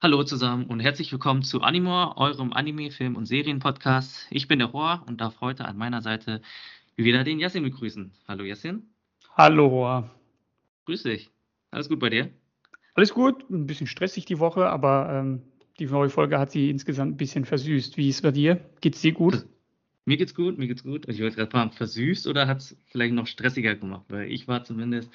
Hallo zusammen und herzlich willkommen zu Animor, eurem Anime, Film und Serienpodcast. Ich bin der Rohr und darf heute an meiner Seite wieder den Yassin begrüßen. Hallo Yassin. Hallo Rohr. Grüß dich. Alles gut bei dir? Alles gut, ein bisschen stressig die Woche, aber ähm, die neue Folge hat sie insgesamt ein bisschen versüßt. Wie ist es bei dir? Geht's dir gut? Mir geht's gut, mir geht's gut. Ich wollte gerade fragen, versüßt oder hat es vielleicht noch stressiger gemacht? Weil ich war zumindest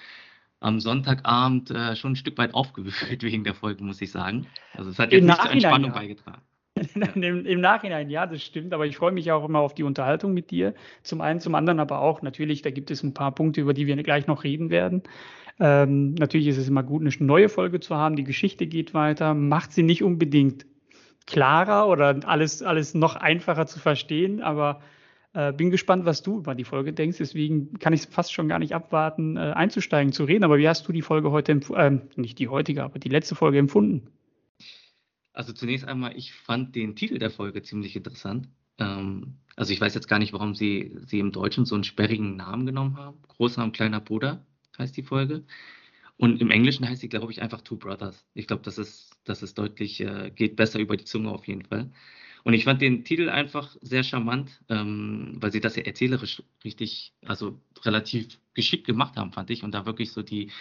am Sonntagabend äh, schon ein Stück weit aufgewühlt wegen der Folge, muss ich sagen. Also es hat jetzt Im nicht zur Entspannung ja. beigetragen. Im, Im, Nachhinein, ja, das stimmt, aber ich freue mich auch immer auf die Unterhaltung mit dir. Zum einen, zum anderen aber auch, natürlich, da gibt es ein paar Punkte, über die wir gleich noch reden werden. Ähm, natürlich ist es immer gut, eine neue Folge zu haben. Die Geschichte geht weiter, macht sie nicht unbedingt klarer oder alles, alles noch einfacher zu verstehen, aber äh, bin gespannt, was du über die Folge denkst. Deswegen kann ich fast schon gar nicht abwarten, äh, einzusteigen, zu reden. Aber wie hast du die Folge heute, äh, nicht die heutige, aber die letzte Folge empfunden? Also zunächst einmal, ich fand den Titel der Folge ziemlich interessant. Ähm, also ich weiß jetzt gar nicht, warum sie, sie im Deutschen so einen sperrigen Namen genommen haben. Großer und kleiner Bruder heißt die Folge. Und im Englischen heißt sie, glaube ich, einfach Two Brothers. Ich glaube, das ist, das ist deutlich, äh, geht besser über die Zunge auf jeden Fall. Und ich fand den Titel einfach sehr charmant, ähm, weil sie das ja erzählerisch richtig, also relativ geschickt gemacht haben, fand ich. Und da wirklich so die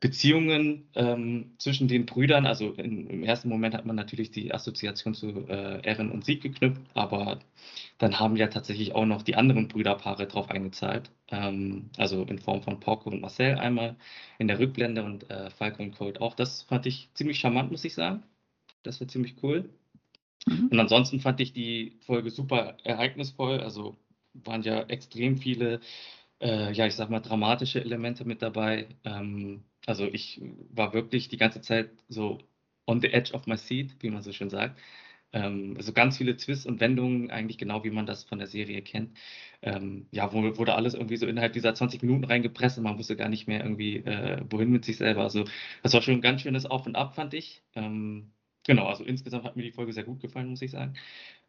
Beziehungen ähm, zwischen den Brüdern, also in, im ersten Moment hat man natürlich die Assoziation zu äh, und Sieg geknüpft, aber dann haben ja tatsächlich auch noch die anderen Brüderpaare drauf eingezahlt. Ähm, also in Form von Porco und Marcel einmal in der Rückblende und äh, Falco und auch. Das fand ich ziemlich charmant, muss ich sagen. Das war ziemlich cool. Mhm. Und ansonsten fand ich die Folge super ereignisvoll. Also waren ja extrem viele, äh, ja, ich sag mal, dramatische Elemente mit dabei. Ähm, also ich war wirklich die ganze Zeit so on the edge of my seat, wie man so schön sagt. Ähm, also ganz viele Twists und Wendungen, eigentlich genau wie man das von der Serie kennt. Ähm, ja, wurde alles irgendwie so innerhalb dieser 20 Minuten reingepresst und man wusste gar nicht mehr irgendwie, äh, wohin mit sich selber. Also das war schon ein ganz schönes Auf und Ab, fand ich. Ähm, Genau, also insgesamt hat mir die Folge sehr gut gefallen, muss ich sagen.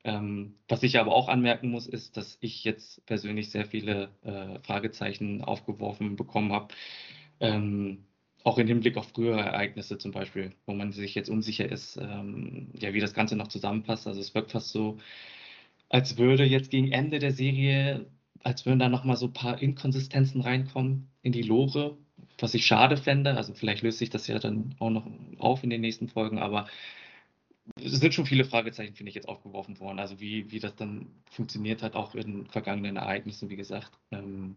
Ähm, was ich aber auch anmerken muss, ist, dass ich jetzt persönlich sehr viele äh, Fragezeichen aufgeworfen bekommen habe. Ähm, auch im Hinblick auf frühere Ereignisse zum Beispiel, wo man sich jetzt unsicher ist, ähm, ja, wie das Ganze noch zusammenpasst. Also es wirkt fast so, als würde jetzt gegen Ende der Serie, als würden da nochmal so ein paar Inkonsistenzen reinkommen in die Lore, was ich schade fände. Also vielleicht löst sich das ja dann auch noch auf in den nächsten Folgen, aber es sind schon viele Fragezeichen, finde ich, jetzt aufgeworfen worden. Also wie, wie das dann funktioniert hat, auch in vergangenen Ereignissen, wie gesagt. Ähm,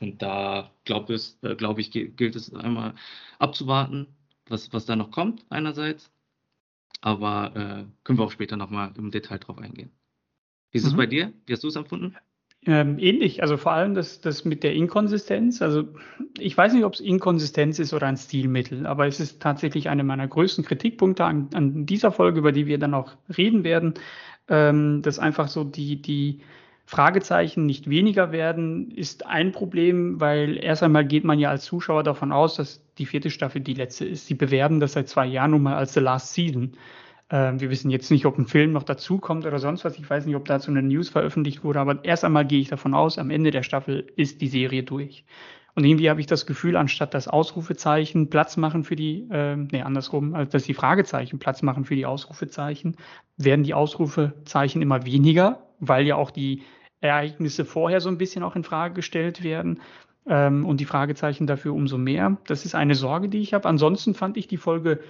und da glaube glaub ich, gilt es einmal abzuwarten, was, was da noch kommt, einerseits. Aber äh, können wir auch später nochmal im Detail drauf eingehen. Wie ist es mhm. bei dir? Wie hast du es empfunden? Ähm, ähnlich, also vor allem das, das mit der Inkonsistenz. Also ich weiß nicht, ob es Inkonsistenz ist oder ein Stilmittel, aber es ist tatsächlich einer meiner größten Kritikpunkte an, an dieser Folge, über die wir dann auch reden werden, ähm, dass einfach so die, die Fragezeichen nicht weniger werden, ist ein Problem, weil erst einmal geht man ja als Zuschauer davon aus, dass die vierte Staffel die letzte ist. Sie bewerben das seit zwei Jahren nun mal als The Last Season. Ähm, wir wissen jetzt nicht, ob ein Film noch dazukommt oder sonst was. Ich weiß nicht, ob dazu eine News veröffentlicht wurde, aber erst einmal gehe ich davon aus, am Ende der Staffel ist die Serie durch. Und irgendwie habe ich das Gefühl, anstatt das Ausrufezeichen Platz machen für die, äh, nee, andersrum, als dass die Fragezeichen Platz machen für die Ausrufezeichen, werden die Ausrufezeichen immer weniger, weil ja auch die Ereignisse vorher so ein bisschen auch in Frage gestellt werden. Ähm, und die Fragezeichen dafür umso mehr. Das ist eine Sorge, die ich habe. Ansonsten fand ich die Folge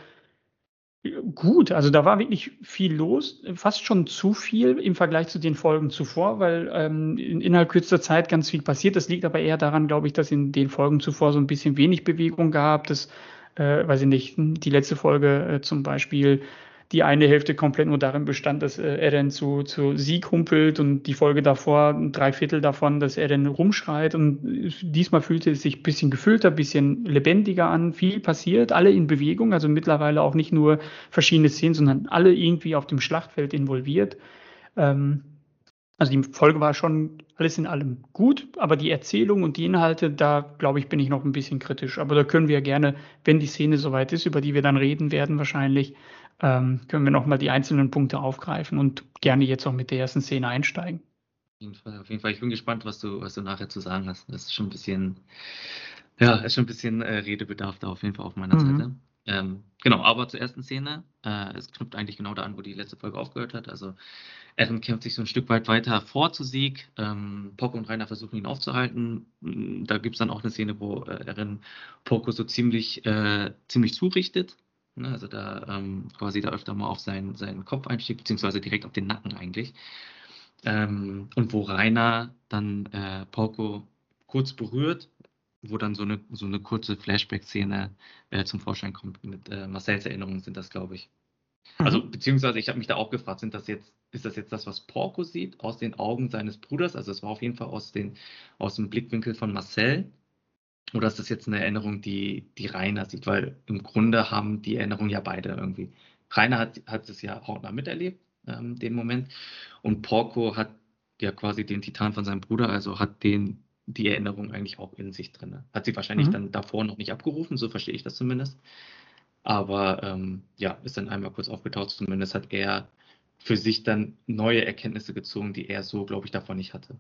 Gut, also da war wirklich viel los, fast schon zu viel im Vergleich zu den Folgen zuvor, weil ähm, in, innerhalb kürzester Zeit ganz viel passiert. Das liegt aber eher daran, glaube ich, dass in den Folgen zuvor so ein bisschen wenig Bewegung gab. Das, äh, weiß ich nicht, die letzte Folge äh, zum Beispiel die eine Hälfte komplett nur darin bestand, dass äh, er dann zu, zu Sieg humpelt und die Folge davor, drei Viertel davon, dass er dann rumschreit. Und diesmal fühlte es sich ein bisschen gefüllter, ein bisschen lebendiger an. Viel passiert, alle in Bewegung, also mittlerweile auch nicht nur verschiedene Szenen, sondern alle irgendwie auf dem Schlachtfeld involviert. Ähm, also die Folge war schon alles in allem gut, aber die Erzählung und die Inhalte, da glaube ich, bin ich noch ein bisschen kritisch. Aber da können wir gerne, wenn die Szene soweit ist, über die wir dann reden werden, wahrscheinlich, ähm, können wir nochmal die einzelnen Punkte aufgreifen und gerne jetzt auch mit der ersten Szene einsteigen. Auf jeden Fall, auf jeden Fall. Ich bin gespannt, was du, was du nachher zu sagen hast. Das ist schon ein bisschen, ja, ist schon ein bisschen äh, Redebedarf da auf jeden Fall auf meiner mhm. Seite. Ähm, genau, aber zur ersten Szene. Äh, es knüpft eigentlich genau da an, wo die letzte Folge aufgehört hat. Also Eren kämpft sich so ein Stück weit weiter vor zu Sieg. Ähm, Poco und Rainer versuchen ihn aufzuhalten. Mm, da gibt es dann auch eine Szene, wo äh, Eren Poco so ziemlich, äh, ziemlich zurichtet. Ne? Also da ähm, quasi da öfter mal auf seinen, seinen Kopf einstieg, beziehungsweise direkt auf den Nacken eigentlich. Ähm, und wo Rainer dann äh, Poco kurz berührt wo dann so eine, so eine kurze Flashback-Szene äh, zum Vorschein kommt. Mit äh, Marcells Erinnerungen sind das, glaube ich. Mhm. Also, beziehungsweise ich habe mich da auch gefragt, sind das jetzt, ist das jetzt das, was Porco sieht aus den Augen seines Bruders? Also es war auf jeden Fall aus, den, aus dem Blickwinkel von Marcel. Oder ist das jetzt eine Erinnerung, die, die Rainer sieht? Weil im Grunde haben die Erinnerungen ja beide irgendwie. Rainer hat, hat es ja hautnah miterlebt, ähm, den Moment. Und Porco hat ja quasi den Titan von seinem Bruder, also hat den die Erinnerung eigentlich auch in sich drin. Hat sie wahrscheinlich mhm. dann davor noch nicht abgerufen, so verstehe ich das zumindest. Aber ähm, ja, ist dann einmal kurz aufgetaucht. Zumindest hat er für sich dann neue Erkenntnisse gezogen, die er so, glaube ich, davon nicht hatte.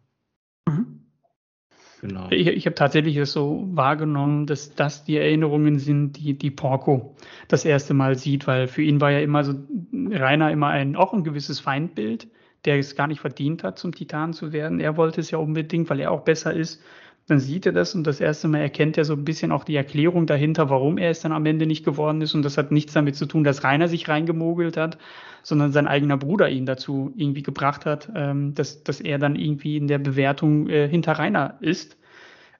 Genau. Ich, ich habe tatsächlich es so wahrgenommen, dass das die Erinnerungen sind, die, die Porco das erste Mal sieht, weil für ihn war ja immer so Rainer immer ein, auch ein gewisses Feindbild der es gar nicht verdient hat, zum Titan zu werden. Er wollte es ja unbedingt, weil er auch besser ist. Dann sieht er das und das erste Mal erkennt er so ein bisschen auch die Erklärung dahinter, warum er es dann am Ende nicht geworden ist. Und das hat nichts damit zu tun, dass Rainer sich reingemogelt hat, sondern sein eigener Bruder ihn dazu irgendwie gebracht hat, ähm, dass, dass er dann irgendwie in der Bewertung äh, hinter Rainer ist.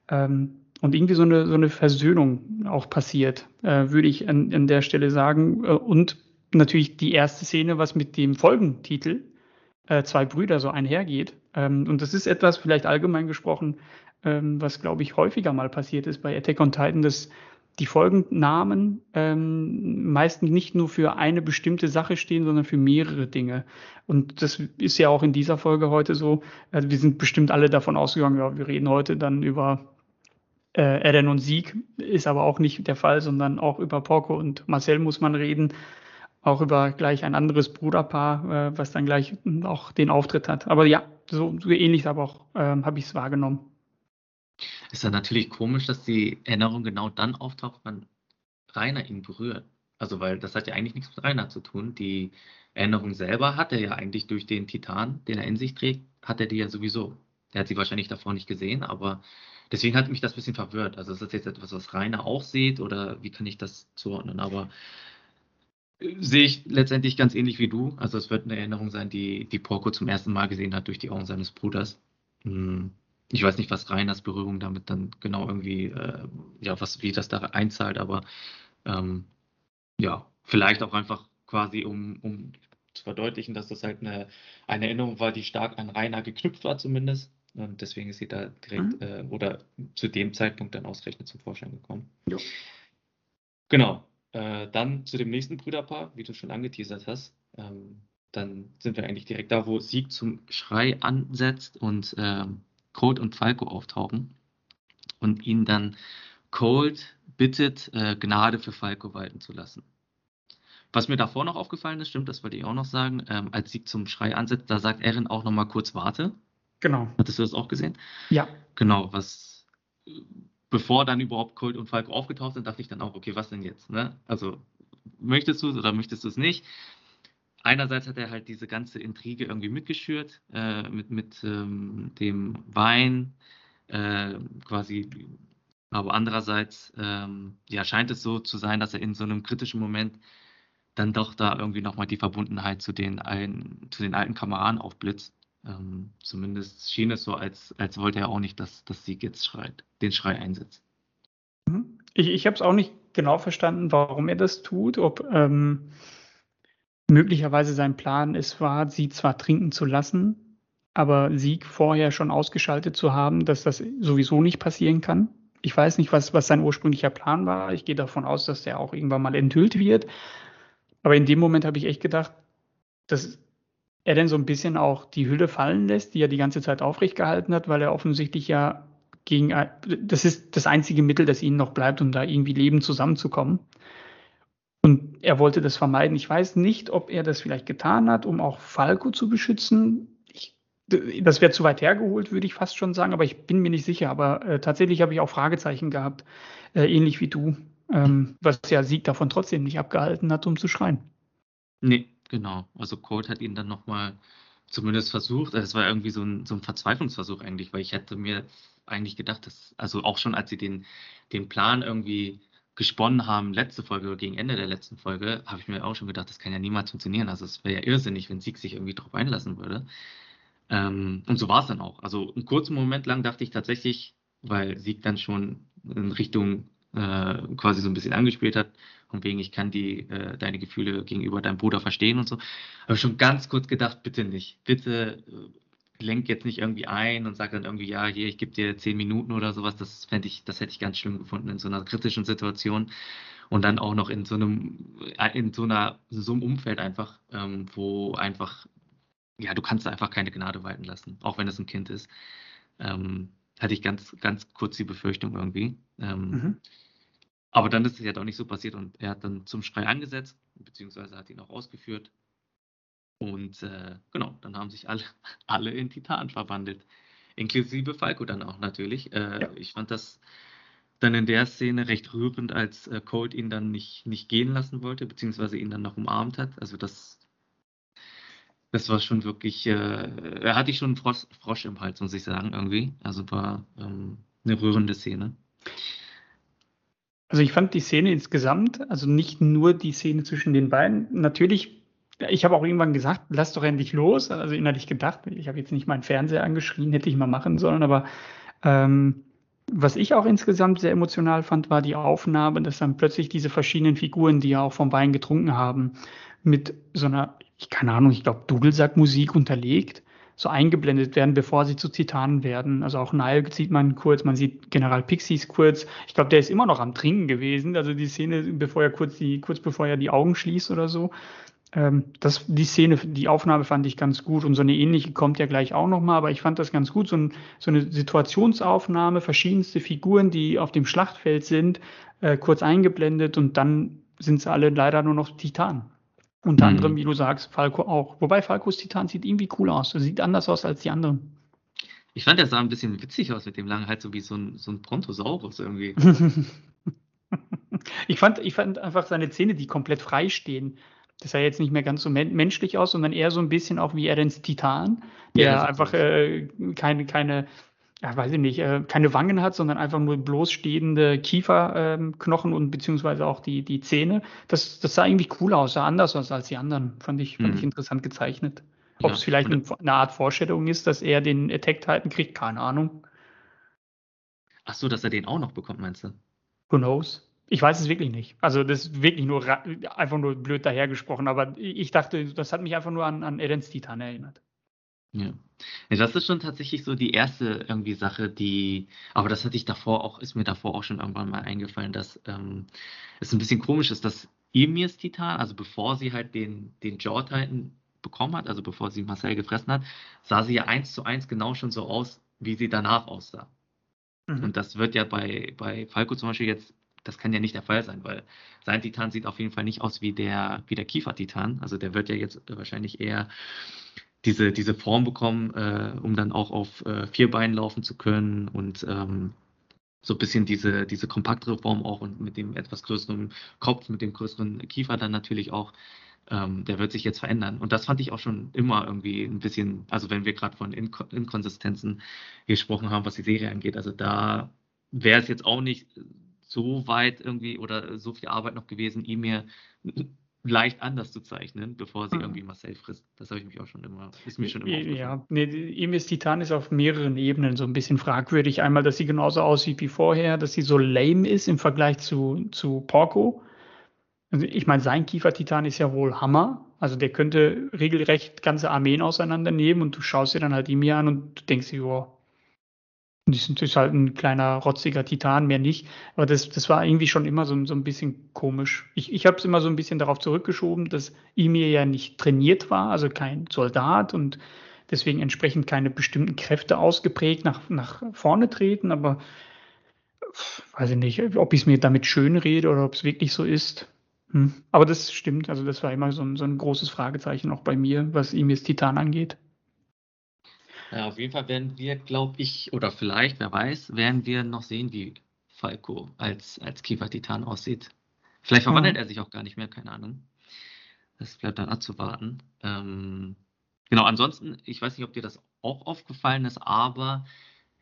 Ähm, und irgendwie so eine, so eine Versöhnung auch passiert, äh, würde ich an, an der Stelle sagen. Äh, und natürlich die erste Szene, was mit dem Folgentitel äh, zwei Brüder so einhergeht. Ähm, und das ist etwas, vielleicht allgemein gesprochen, ähm, was, glaube ich, häufiger mal passiert ist bei Attack on Titan, dass die Folgennamen ähm, meistens nicht nur für eine bestimmte Sache stehen, sondern für mehrere Dinge. Und das ist ja auch in dieser Folge heute so. Also wir sind bestimmt alle davon ausgegangen, ja, wir reden heute dann über äh, Eren und Sieg, ist aber auch nicht der Fall, sondern auch über Porco und Marcel muss man reden auch über gleich ein anderes Bruderpaar, äh, was dann gleich auch den Auftritt hat. Aber ja, so, so ähnlich aber auch ähm, habe ich es wahrgenommen. Ist dann natürlich komisch, dass die Erinnerung genau dann auftaucht, wenn Rainer ihn berührt. Also, weil das hat ja eigentlich nichts mit Rainer zu tun. Die Erinnerung selber hat er ja eigentlich durch den Titan, den er in sich trägt, hat er die ja sowieso. Er hat sie wahrscheinlich davor nicht gesehen, aber deswegen hat mich das ein bisschen verwirrt. Also, ist das jetzt etwas, was Rainer auch sieht oder wie kann ich das zuordnen? Aber sehe ich letztendlich ganz ähnlich wie du. Also es wird eine Erinnerung sein, die, die Porco zum ersten Mal gesehen hat durch die Augen seines Bruders. Hm. Ich weiß nicht, was Reiners Berührung damit dann genau irgendwie, äh, ja, was, wie das da einzahlt, aber ähm, ja, vielleicht auch einfach quasi, um, um zu verdeutlichen, dass das halt eine, eine Erinnerung war, die stark an Rainer geknüpft war zumindest. Und deswegen ist sie da direkt mhm. äh, oder zu dem Zeitpunkt dann ausgerechnet zum Vorschein gekommen. Jo. Genau. Äh, dann zu dem nächsten Brüderpaar, wie du schon angeteasert hast. Ähm, dann sind wir eigentlich direkt da, wo Sieg zum Schrei ansetzt und ähm, Cold und Falco auftauchen und ihn dann Cold bittet, äh, Gnade für Falco walten zu lassen. Was mir davor noch aufgefallen ist, stimmt, das wollte ich auch noch sagen, ähm, als Sieg zum Schrei ansetzt, da sagt Erin auch nochmal kurz Warte. Genau. Hattest du das auch gesehen? Ja. Genau, was bevor dann überhaupt Colt und Falco aufgetaucht sind, dachte ich dann auch, okay, was denn jetzt? Ne? Also möchtest du es oder möchtest du es nicht? Einerseits hat er halt diese ganze Intrige irgendwie mitgeschürt, äh, mit, mit ähm, dem Wein, äh, quasi, aber andererseits ähm, ja, scheint es so zu sein, dass er in so einem kritischen Moment dann doch da irgendwie nochmal die Verbundenheit zu den, ein, zu den alten Kameraden aufblitzt. Ähm, zumindest schien es so, als, als wollte er auch nicht, dass, dass Sieg jetzt schreit, den Schrei einsetzt. Mhm. Ich, ich habe es auch nicht genau verstanden, warum er das tut, ob ähm, möglicherweise sein Plan es war, sie zwar trinken zu lassen, aber Sieg vorher schon ausgeschaltet zu haben, dass das sowieso nicht passieren kann. Ich weiß nicht, was, was sein ursprünglicher Plan war. Ich gehe davon aus, dass der auch irgendwann mal enthüllt wird. Aber in dem Moment habe ich echt gedacht, das er denn so ein bisschen auch die Hülle fallen lässt, die er die ganze Zeit aufrecht gehalten hat, weil er offensichtlich ja gegen, das ist das einzige Mittel, das ihnen noch bleibt, um da irgendwie lebend zusammenzukommen. Und er wollte das vermeiden. Ich weiß nicht, ob er das vielleicht getan hat, um auch Falco zu beschützen. Ich, das wäre zu weit hergeholt, würde ich fast schon sagen, aber ich bin mir nicht sicher. Aber äh, tatsächlich habe ich auch Fragezeichen gehabt, äh, ähnlich wie du. ähm, was ja Sieg davon trotzdem nicht abgehalten hat, um zu schreien. Nee, genau. Also Colt hat ihn dann nochmal zumindest versucht. Es war irgendwie so ein, so ein Verzweiflungsversuch eigentlich, weil ich hätte mir eigentlich gedacht, dass, also auch schon als sie den, den Plan irgendwie gesponnen haben, letzte Folge oder gegen Ende der letzten Folge, habe ich mir auch schon gedacht, das kann ja niemals funktionieren. Also es wäre ja irrsinnig, wenn Sieg sich irgendwie drauf einlassen würde. Ähm, und so war es dann auch. Also einen kurzen Moment lang dachte ich tatsächlich, weil Sieg dann schon in Richtung äh, quasi so ein bisschen angespielt hat, von wegen, ich kann die, äh, deine Gefühle gegenüber deinem Bruder verstehen und so, habe ich schon ganz kurz gedacht, bitte nicht, bitte äh, lenk jetzt nicht irgendwie ein und sag dann irgendwie, ja, hier, ich gebe dir zehn Minuten oder sowas, das fände ich, das hätte ich ganz schlimm gefunden in so einer kritischen Situation und dann auch noch in so einem, äh, in so einer, so einem Umfeld einfach, ähm, wo einfach ja, du kannst einfach keine Gnade walten lassen, auch wenn es ein Kind ist. Ähm, hatte ich ganz, ganz kurz die Befürchtung irgendwie. Ähm, mhm. Aber dann ist es ja doch nicht so passiert und er hat dann zum Schrei angesetzt, beziehungsweise hat ihn auch ausgeführt. Und äh, genau, dann haben sich alle, alle in Titan verwandelt. Inklusive Falco dann auch natürlich. Äh, ja. Ich fand das dann in der Szene recht rührend, als äh, Colt ihn dann nicht, nicht gehen lassen wollte, beziehungsweise ihn dann noch umarmt hat. Also das das war schon wirklich, äh, er hatte ich schon einen Frosch, Frosch, im Hals, muss ich sagen, irgendwie. Also war ähm, eine rührende Szene. Also ich fand die Szene insgesamt, also nicht nur die Szene zwischen den beiden, natürlich, ich habe auch irgendwann gesagt, lass doch endlich los, also innerlich gedacht, ich habe jetzt nicht meinen Fernseher angeschrien, hätte ich mal machen sollen, aber ähm, was ich auch insgesamt sehr emotional fand, war die Aufnahme, dass dann plötzlich diese verschiedenen Figuren, die ja auch vom Wein getrunken haben, mit so einer ich keine Ahnung, ich glaube, Dudelsack-Musik unterlegt, so eingeblendet werden, bevor sie zu Titanen werden. Also auch Nile sieht man kurz, man sieht General Pixies kurz. Ich glaube, der ist immer noch am Trinken gewesen. Also die Szene, bevor er kurz die, kurz bevor er die Augen schließt oder so. Ähm, das, die Szene, die Aufnahme fand ich ganz gut und so eine ähnliche kommt ja gleich auch nochmal, aber ich fand das ganz gut. So, ein, so, eine Situationsaufnahme, verschiedenste Figuren, die auf dem Schlachtfeld sind, äh, kurz eingeblendet und dann sind sie alle leider nur noch Titanen. Unter mhm. anderem, wie du sagst, Falco auch. Wobei Falcos Titan sieht irgendwie cool aus. Er sieht anders aus als die anderen. Ich fand, er sah ein bisschen witzig aus mit dem langen Hals, so wie so ein, so ein Brontosaurus irgendwie. ich, fand, ich fand einfach seine Zähne, die komplett frei stehen. Das sah jetzt nicht mehr ganz so men menschlich aus, sondern eher so ein bisschen auch wie Erens Titan, der ja, einfach äh, keine, keine ja, weiß ich nicht, äh, keine Wangen hat, sondern einfach nur bloßstehende Kieferknochen ähm, und beziehungsweise auch die, die Zähne. Das, das sah irgendwie cool aus, sah anders aus als die anderen. Fand ich, fand ich mhm. interessant gezeichnet. Ob ja, es vielleicht eine, eine, Art Vorstellung ist, dass er den Attack Titan kriegt, keine Ahnung. Ach so, dass er den auch noch bekommt, meinst du? Who knows? Ich weiß es wirklich nicht. Also das ist wirklich nur einfach nur blöd dahergesprochen, aber ich dachte, das hat mich einfach nur an, an Edens Titan erinnert. Ja. ja. Das ist schon tatsächlich so die erste irgendwie Sache, die, aber das hatte ich davor auch, ist mir davor auch schon irgendwann mal eingefallen, dass ähm, es ein bisschen komisch ist, dass Emirs Titan, also bevor sie halt den, den Jaw Titan bekommen hat, also bevor sie Marcel gefressen hat, sah sie ja eins zu eins genau schon so aus, wie sie danach aussah. Mhm. Und das wird ja bei, bei Falco zum Beispiel jetzt, das kann ja nicht der Fall sein, weil sein Titan sieht auf jeden Fall nicht aus wie der, wie der Kiefer-Titan. Also der wird ja jetzt wahrscheinlich eher diese, diese Form bekommen, äh, um dann auch auf äh, vier Beinen laufen zu können und ähm, so ein bisschen diese, diese kompaktere Form auch und mit dem etwas größeren Kopf, mit dem größeren Kiefer dann natürlich auch, ähm, der wird sich jetzt verändern. Und das fand ich auch schon immer irgendwie ein bisschen, also wenn wir gerade von Inko Inkonsistenzen gesprochen haben, was die Serie angeht, also da wäre es jetzt auch nicht so weit irgendwie oder so viel Arbeit noch gewesen, ihm mir leicht anders zu zeichnen, bevor sie mhm. irgendwie Marcel frisst. Das habe ich mich auch schon immer, ist mir schon immer Ja, nee, Emis Titan ist auf mehreren Ebenen so ein bisschen fragwürdig. Einmal, dass sie genauso aussieht wie vorher, dass sie so lame ist im Vergleich zu, zu Porco. Also ich meine, sein Kiefer-Titan ist ja wohl Hammer. Also der könnte regelrecht ganze Armeen auseinandernehmen und du schaust dir dann halt Imi an und du denkst dir, oh, das ist halt ein kleiner, rotziger Titan, mehr nicht. Aber das, das war irgendwie schon immer so, so ein bisschen komisch. Ich, ich habe es immer so ein bisschen darauf zurückgeschoben, dass Emir ja nicht trainiert war, also kein Soldat und deswegen entsprechend keine bestimmten Kräfte ausgeprägt nach, nach vorne treten. Aber weiß ich nicht, ob ich es mir damit schön rede oder ob es wirklich so ist. Hm. Aber das stimmt. Also das war immer so ein, so ein großes Fragezeichen auch bei mir, was Emirs Titan angeht. Ja, auf jeden Fall werden wir, glaube ich, oder vielleicht, wer weiß, werden wir noch sehen, wie Falco als, als Kiefer-Titan aussieht. Vielleicht verwandelt mhm. er sich auch gar nicht mehr, keine Ahnung. Das bleibt dann abzuwarten. Ähm, genau, ansonsten, ich weiß nicht, ob dir das auch aufgefallen ist, aber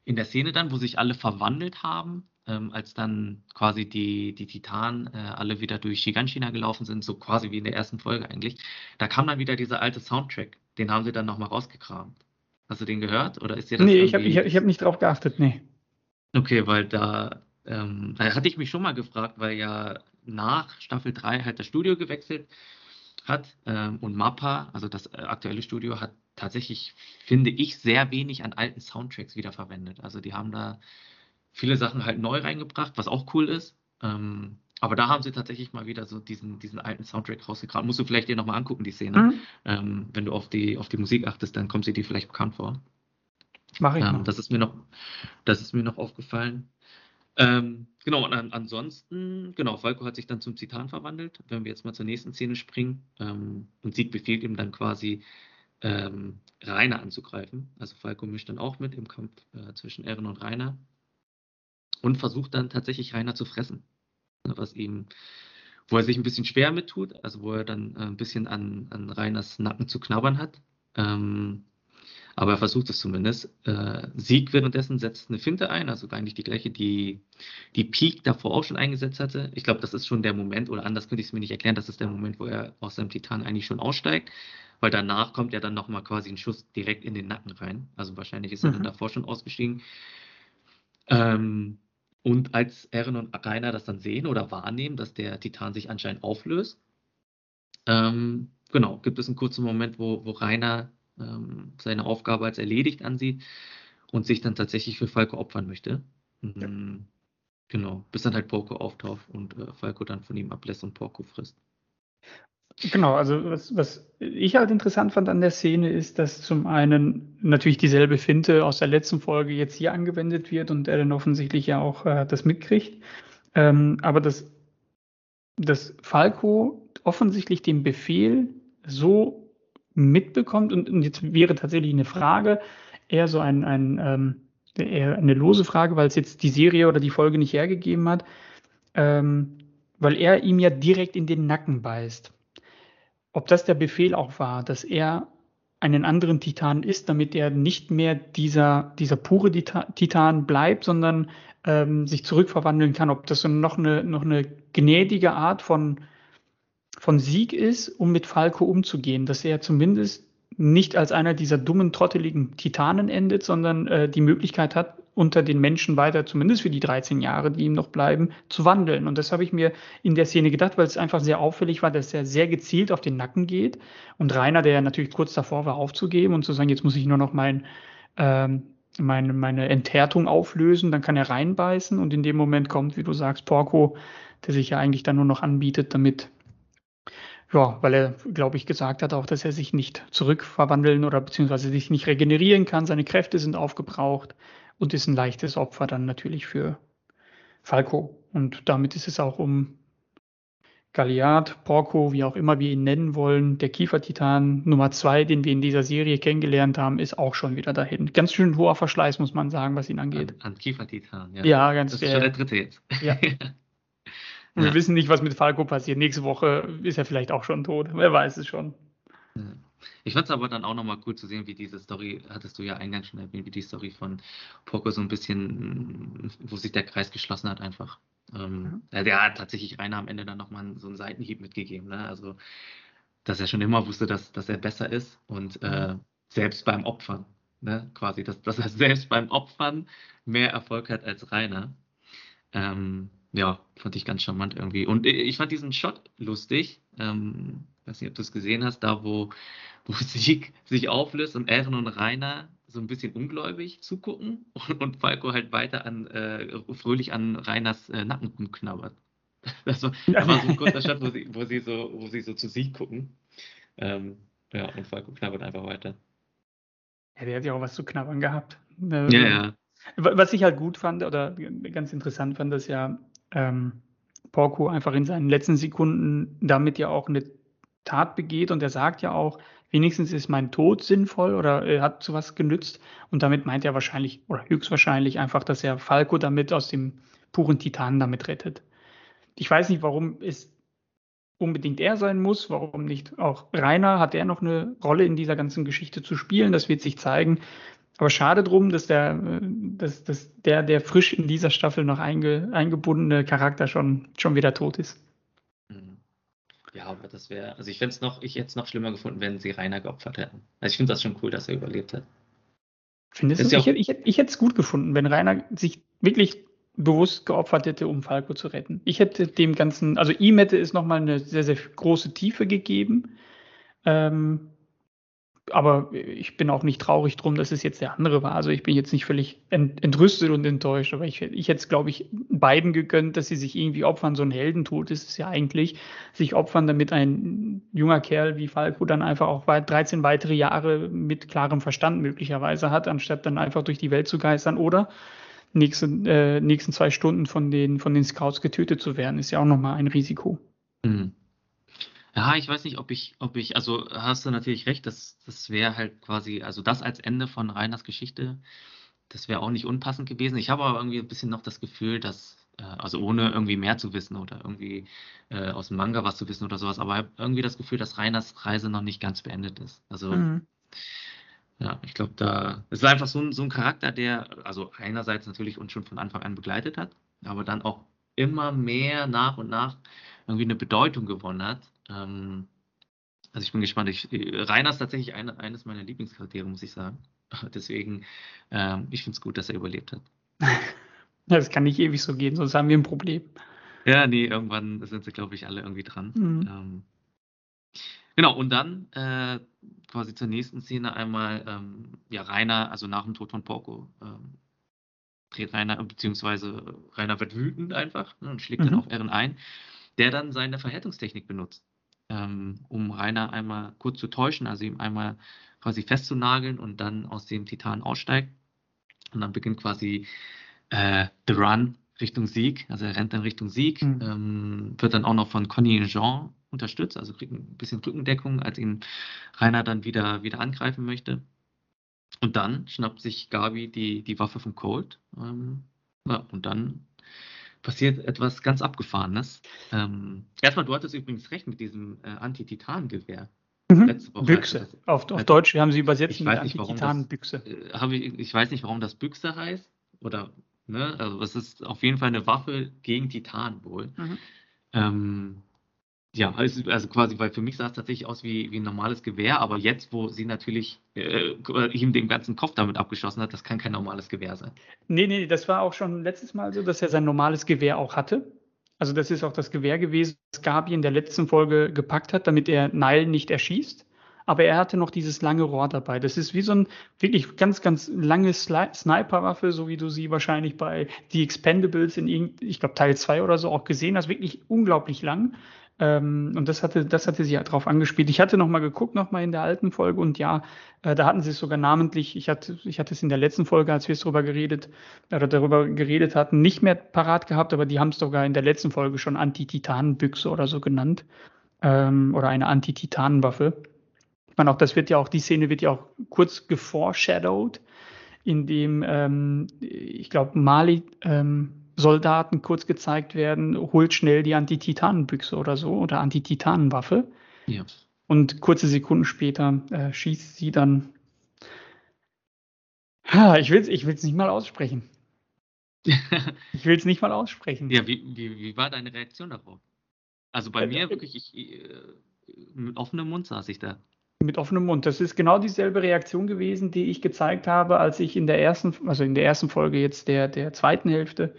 in der Szene dann, wo sich alle verwandelt haben, ähm, als dann quasi die, die Titanen äh, alle wieder durch Shiganshina gelaufen sind, so quasi wie in der ersten Folge eigentlich, da kam dann wieder dieser alte Soundtrack. Den haben sie dann nochmal rausgekramt. Hast du den gehört? Oder ist dir das Nee, ich habe ich hab, ich hab nicht drauf geachtet, nee. Okay, weil da, ähm, da hatte ich mich schon mal gefragt, weil ja nach Staffel 3 halt das Studio gewechselt hat ähm, und Mappa, also das äh, aktuelle Studio, hat tatsächlich, finde ich, sehr wenig an alten Soundtracks wiederverwendet. Also die haben da viele Sachen halt neu reingebracht, was auch cool ist. Ähm, aber da haben sie tatsächlich mal wieder so diesen, diesen alten Soundtrack rausgekramt. Musst du vielleicht dir nochmal angucken, die Szene. Mhm. Ähm, wenn du auf die, auf die Musik achtest, dann kommt sie dir vielleicht bekannt vor. Mache ich. Ähm, das ist mir noch, das ist mir noch aufgefallen. Ähm, genau, und an, ansonsten, genau, Falco hat sich dann zum Titan verwandelt. Wenn wir jetzt mal zur nächsten Szene springen, ähm, und Sieg befiehlt ihm dann quasi, ähm, Rainer anzugreifen. Also Falco mischt dann auch mit im Kampf äh, zwischen Eren und Rainer und versucht dann tatsächlich Rainer zu fressen. Was ihm, wo er sich ein bisschen schwer mit tut, also wo er dann äh, ein bisschen an, an Rainers Nacken zu knabbern hat. Ähm, aber er versucht es zumindest. Äh, Sieg währenddessen setzt eine Finte ein, also eigentlich die gleiche, die die Peak davor auch schon eingesetzt hatte. Ich glaube, das ist schon der Moment, oder anders könnte ich es mir nicht erklären, das ist der Moment, wo er aus seinem Titan eigentlich schon aussteigt, weil danach kommt ja dann nochmal quasi ein Schuss direkt in den Nacken rein. Also wahrscheinlich ist er mhm. dann davor schon ausgestiegen. Ähm, und als Eren und Rainer das dann sehen oder wahrnehmen, dass der Titan sich anscheinend auflöst, ähm, genau, gibt es einen kurzen Moment, wo, wo Rainer ähm, seine Aufgabe als erledigt ansieht und sich dann tatsächlich für Falco opfern möchte. Ja. Mhm, genau, bis dann halt Porco auftaucht und äh, Falco dann von ihm ablässt und Porco frisst. Genau, also was, was ich halt interessant fand an der Szene ist, dass zum einen natürlich dieselbe Finte aus der letzten Folge jetzt hier angewendet wird und er dann offensichtlich ja auch äh, das mitkriegt. Ähm, aber dass, dass Falco offensichtlich den Befehl so mitbekommt und, und jetzt wäre tatsächlich eine Frage, eher so ein, ein ähm, eher eine lose Frage, weil es jetzt die Serie oder die Folge nicht hergegeben hat, ähm, weil er ihm ja direkt in den Nacken beißt ob das der Befehl auch war, dass er einen anderen Titan ist, damit er nicht mehr dieser, dieser pure Titan bleibt, sondern ähm, sich zurückverwandeln kann. Ob das so noch eine, noch eine gnädige Art von, von Sieg ist, um mit Falco umzugehen, dass er zumindest nicht als einer dieser dummen, trotteligen Titanen endet, sondern äh, die Möglichkeit hat, unter den Menschen weiter, zumindest für die 13 Jahre, die ihm noch bleiben, zu wandeln. Und das habe ich mir in der Szene gedacht, weil es einfach sehr auffällig war, dass er sehr gezielt auf den Nacken geht. Und Rainer, der natürlich kurz davor war, aufzugeben und zu sagen, jetzt muss ich nur noch mein, ähm, meine, meine Enthärtung auflösen, dann kann er reinbeißen und in dem Moment kommt, wie du sagst, Porco, der sich ja eigentlich dann nur noch anbietet, damit ja, weil er, glaube ich, gesagt hat auch, dass er sich nicht zurückverwandeln oder beziehungsweise sich nicht regenerieren kann. Seine Kräfte sind aufgebraucht und ist ein leichtes Opfer dann natürlich für Falco. Und damit ist es auch um Galliard, Porco, wie auch immer wir ihn nennen wollen, der Kiefertitan Nummer zwei, den wir in dieser Serie kennengelernt haben, ist auch schon wieder dahin. Ganz schön hoher Verschleiß, muss man sagen, was ihn angeht. An, an Kiefertitan, ja. Ja, ganz Das ist schon der dritte jetzt. Ja. Und ja. wir wissen nicht, was mit Falco passiert. Nächste Woche ist er vielleicht auch schon tot. Wer weiß es schon. Ja. Ich fand es aber dann auch nochmal cool zu sehen, wie diese Story, hattest du ja eingangs schon erwähnt, wie die Story von Poco so ein bisschen, wo sich der Kreis geschlossen hat einfach. Ähm, ja. Der hat tatsächlich Rainer am Ende dann nochmal so einen Seitenhieb mitgegeben. Ne? Also, dass er schon immer wusste, dass, dass er besser ist und äh, selbst beim Opfern, ne? quasi, dass, dass er selbst beim Opfern mehr Erfolg hat als Rainer. Ähm, ja, fand ich ganz charmant irgendwie. Und ich fand diesen Shot lustig. Ähm, weiß nicht, ob du es gesehen hast, da wo, wo Sieg sich auflöst und Aaron und Rainer so ein bisschen ungläubig zugucken und, und Falco halt weiter an äh, fröhlich an Rainers äh, Nacken rumknabbert. Das war, das war so ein kurzer Shot, wo sie, wo sie so, wo sie so zu Sieg gucken. Ähm, ja, und Falco knabbert einfach weiter. Ja, der hat ja auch was zu knabbern gehabt. Ja, ja. Was ich halt gut fand oder ganz interessant fand, ist ja, ähm, Porco einfach in seinen letzten Sekunden damit ja auch eine Tat begeht und er sagt ja auch, wenigstens ist mein Tod sinnvoll oder äh, hat zu was genützt. Und damit meint er wahrscheinlich oder höchstwahrscheinlich einfach, dass er Falco damit aus dem puren Titan damit rettet. Ich weiß nicht, warum es unbedingt er sein muss, warum nicht auch Rainer, hat er noch eine Rolle in dieser ganzen Geschichte zu spielen, das wird sich zeigen. Aber schade drum, dass der, äh, dass, dass der, der frisch in dieser Staffel noch einge, eingebundene Charakter schon, schon wieder tot ist. Mhm. Ja, aber das wäre, also ich fände es noch, ich hätte es noch schlimmer gefunden, wenn sie Rainer geopfert hätten. Also ich finde das schon cool, dass er überlebt hat. Findest du? Ja ich, ich, ich hätte es gut gefunden, wenn Rainer sich wirklich bewusst geopfert hätte, um Falco zu retten. Ich hätte dem Ganzen, also ihm hätte es nochmal eine sehr, sehr große Tiefe gegeben. Ähm, aber ich bin auch nicht traurig drum, dass es jetzt der andere war. Also ich bin jetzt nicht völlig ent entrüstet und enttäuscht, aber ich, ich hätte es, glaube ich, beiden gegönnt, dass sie sich irgendwie opfern. So ein Heldentod ist es ja eigentlich, sich opfern, damit ein junger Kerl wie Falco dann einfach auch 13 weitere Jahre mit klarem Verstand möglicherweise hat, anstatt dann einfach durch die Welt zu geistern oder nächsten, äh, nächsten zwei Stunden von den, von den Scouts getötet zu werden, ist ja auch nochmal ein Risiko. Mhm. Ja, ich weiß nicht, ob ich, ob ich, also hast du natürlich recht, das, das wäre halt quasi, also das als Ende von Reiners Geschichte, das wäre auch nicht unpassend gewesen. Ich habe aber irgendwie ein bisschen noch das Gefühl, dass, äh, also ohne irgendwie mehr zu wissen oder irgendwie äh, aus dem Manga was zu wissen oder sowas, aber irgendwie das Gefühl, dass Reiners Reise noch nicht ganz beendet ist. Also mhm. Ja, ich glaube, da es ist einfach so ein, so ein Charakter, der also einerseits natürlich uns schon von Anfang an begleitet hat, aber dann auch immer mehr nach und nach irgendwie eine Bedeutung gewonnen hat. Ähm, also ich bin gespannt. Ich, Rainer ist tatsächlich eine, eines meiner Lieblingscharaktere, muss ich sagen. Deswegen, ähm, ich finde es gut, dass er überlebt hat. Das kann nicht ewig so gehen, sonst haben wir ein Problem. Ja, nee, irgendwann sind sie, glaube ich, alle irgendwie dran. Mhm. Ähm, Genau, und dann äh, quasi zur nächsten Szene einmal, ähm, ja, Rainer, also nach dem Tod von Porco, ähm, dreht Rainer, beziehungsweise Rainer wird wütend einfach ne, und schlägt mhm. dann auf Ehren ein, der dann seine Verhärtungstechnik benutzt, ähm, um Rainer einmal kurz zu täuschen, also ihm einmal quasi festzunageln und dann aus dem Titan aussteigt. Und dann beginnt quasi äh, The Run Richtung Sieg, also er rennt dann Richtung Sieg, mhm. ähm, wird dann auch noch von Conny und Jean unterstützt, also kriegt ein bisschen Rückendeckung, als ihn Rainer dann wieder, wieder angreifen möchte. Und dann schnappt sich Gabi die, die Waffe von Colt. Ähm, ja, und dann passiert etwas ganz Abgefahrenes. Ähm, erstmal, du hattest übrigens recht mit diesem äh, Anti-Titan-Gewehr. Mhm. Büchse. Auf, auf Deutsch haben sie übersetzt ich mit Anti-Titan-Büchse. Äh, ich, ich weiß nicht, warum das Büchse heißt. Oder, ne, also es ist auf jeden Fall eine Waffe gegen Titan wohl. Mhm. Ähm, ja, also, also quasi, weil für mich sah es tatsächlich aus wie, wie ein normales Gewehr, aber jetzt, wo sie natürlich äh, ihm den ganzen Kopf damit abgeschossen hat, das kann kein normales Gewehr sein. Nee, nee, das war auch schon letztes Mal so, dass er sein normales Gewehr auch hatte. Also das ist auch das Gewehr gewesen, das Gabi in der letzten Folge gepackt hat, damit er Nile nicht erschießt. Aber er hatte noch dieses lange Rohr dabei. Das ist wie so ein wirklich ganz, ganz lange Sniperwaffe, so wie du sie wahrscheinlich bei The Expendables in, ich glaube, Teil 2 oder so auch gesehen hast. Wirklich unglaublich lang. Ähm, und das hatte, das hatte sie ja drauf angespielt. Ich hatte nochmal geguckt, nochmal in der alten Folge und ja, äh, da hatten sie es sogar namentlich, ich hatte, ich hatte es in der letzten Folge, als wir es darüber geredet, oder darüber geredet hatten, nicht mehr parat gehabt, aber die haben es sogar in der letzten Folge schon Anti-Titanenbüchse oder so genannt. Ähm, oder eine Anti-Titanenwaffe. Ich meine, auch das wird ja auch, die Szene wird ja auch kurz geforeshadowed, indem ähm, ich glaube, Mali ähm, Soldaten kurz gezeigt werden, holt schnell die Anti-Titanenbüchse oder so oder Anti-Titanenwaffe. Ja. Und kurze Sekunden später äh, schießt sie dann. Ha, ich will es ich will's nicht mal aussprechen. ich will es nicht mal aussprechen. Ja, wie, wie, wie war deine Reaktion darauf? Also bei äh, mir wirklich, ich, äh, mit offenem Mund saß ich da. Mit offenem Mund. Das ist genau dieselbe Reaktion gewesen, die ich gezeigt habe, als ich in der ersten, also in der ersten Folge jetzt der, der zweiten Hälfte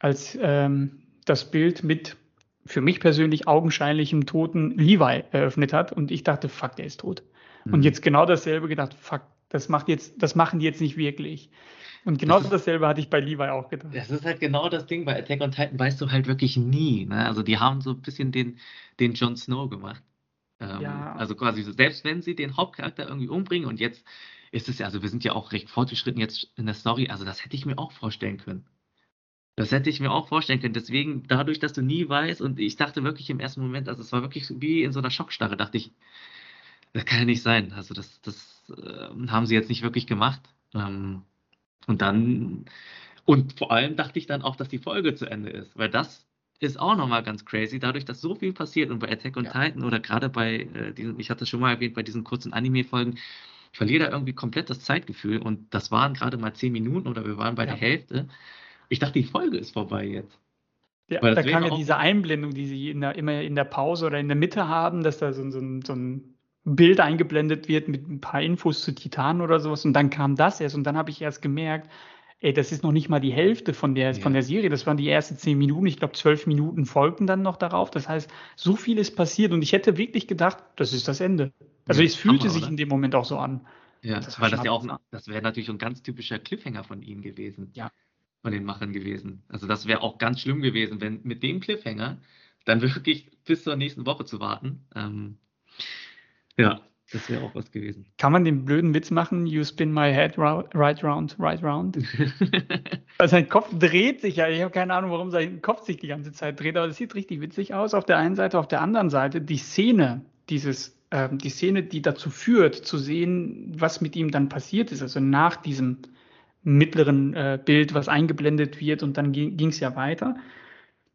als ähm, das Bild mit für mich persönlich augenscheinlichem toten Levi eröffnet hat und ich dachte, fuck, der ist tot. Mhm. Und jetzt genau dasselbe gedacht, fuck, das macht jetzt, das machen die jetzt nicht wirklich. Und genau das dasselbe hatte ich bei Levi auch gedacht. Das ist halt genau das Ding, bei Attack on Titan weißt du halt wirklich nie. Ne? Also die haben so ein bisschen den, den Jon Snow gemacht. Ähm, ja. Also quasi so, selbst wenn sie den Hauptcharakter irgendwie umbringen und jetzt ist es ja, also wir sind ja auch recht fortgeschritten jetzt in der Story, also das hätte ich mir auch vorstellen können. Das hätte ich mir auch vorstellen können. Deswegen, dadurch, dass du nie weißt, und ich dachte wirklich im ersten Moment, also es war wirklich wie in so einer Schockstarre, dachte ich, das kann ja nicht sein. Also das, das äh, haben sie jetzt nicht wirklich gemacht. Ähm, und dann, und vor allem dachte ich dann auch, dass die Folge zu Ende ist, weil das ist auch nochmal ganz crazy, dadurch, dass so viel passiert und bei Attack on ja. Titan oder gerade bei äh, diesen, ich hatte es schon mal erwähnt, bei diesen kurzen Anime-Folgen, ich verliere da irgendwie komplett das Zeitgefühl und das waren gerade mal zehn Minuten oder wir waren bei ja. der Hälfte. Ich dachte, die Folge ist vorbei jetzt. Ja, da kam ja diese Einblendung, die sie in der, immer in der Pause oder in der Mitte haben, dass da so, so, so ein Bild eingeblendet wird mit ein paar Infos zu Titan oder sowas und dann kam das erst und dann habe ich erst gemerkt, ey, das ist noch nicht mal die Hälfte von der, ja. von der Serie, das waren die ersten zehn Minuten, ich glaube zwölf Minuten folgten dann noch darauf, das heißt, so viel ist passiert und ich hätte wirklich gedacht, das ist das Ende. Also ja, es fühlte Hammer, sich oder? in dem Moment auch so an. Ja, das weil das ja auch, das wäre natürlich ein ganz typischer Cliffhanger von ihnen gewesen. Ja. Von den Machern gewesen. Also das wäre auch ganz schlimm gewesen, wenn mit dem Cliffhanger dann wirklich bis zur nächsten Woche zu warten. Ähm, ja, das wäre auch was gewesen. Kann man den blöden Witz machen? You spin my head right round, right round. also sein Kopf dreht sich ja. Ich habe keine Ahnung, warum sein Kopf sich die ganze Zeit dreht, aber das sieht richtig witzig aus. Auf der einen Seite, auf der anderen Seite die Szene, dieses, äh, die Szene, die dazu führt, zu sehen, was mit ihm dann passiert ist. Also nach diesem mittleren äh, Bild, was eingeblendet wird und dann ging es ja weiter.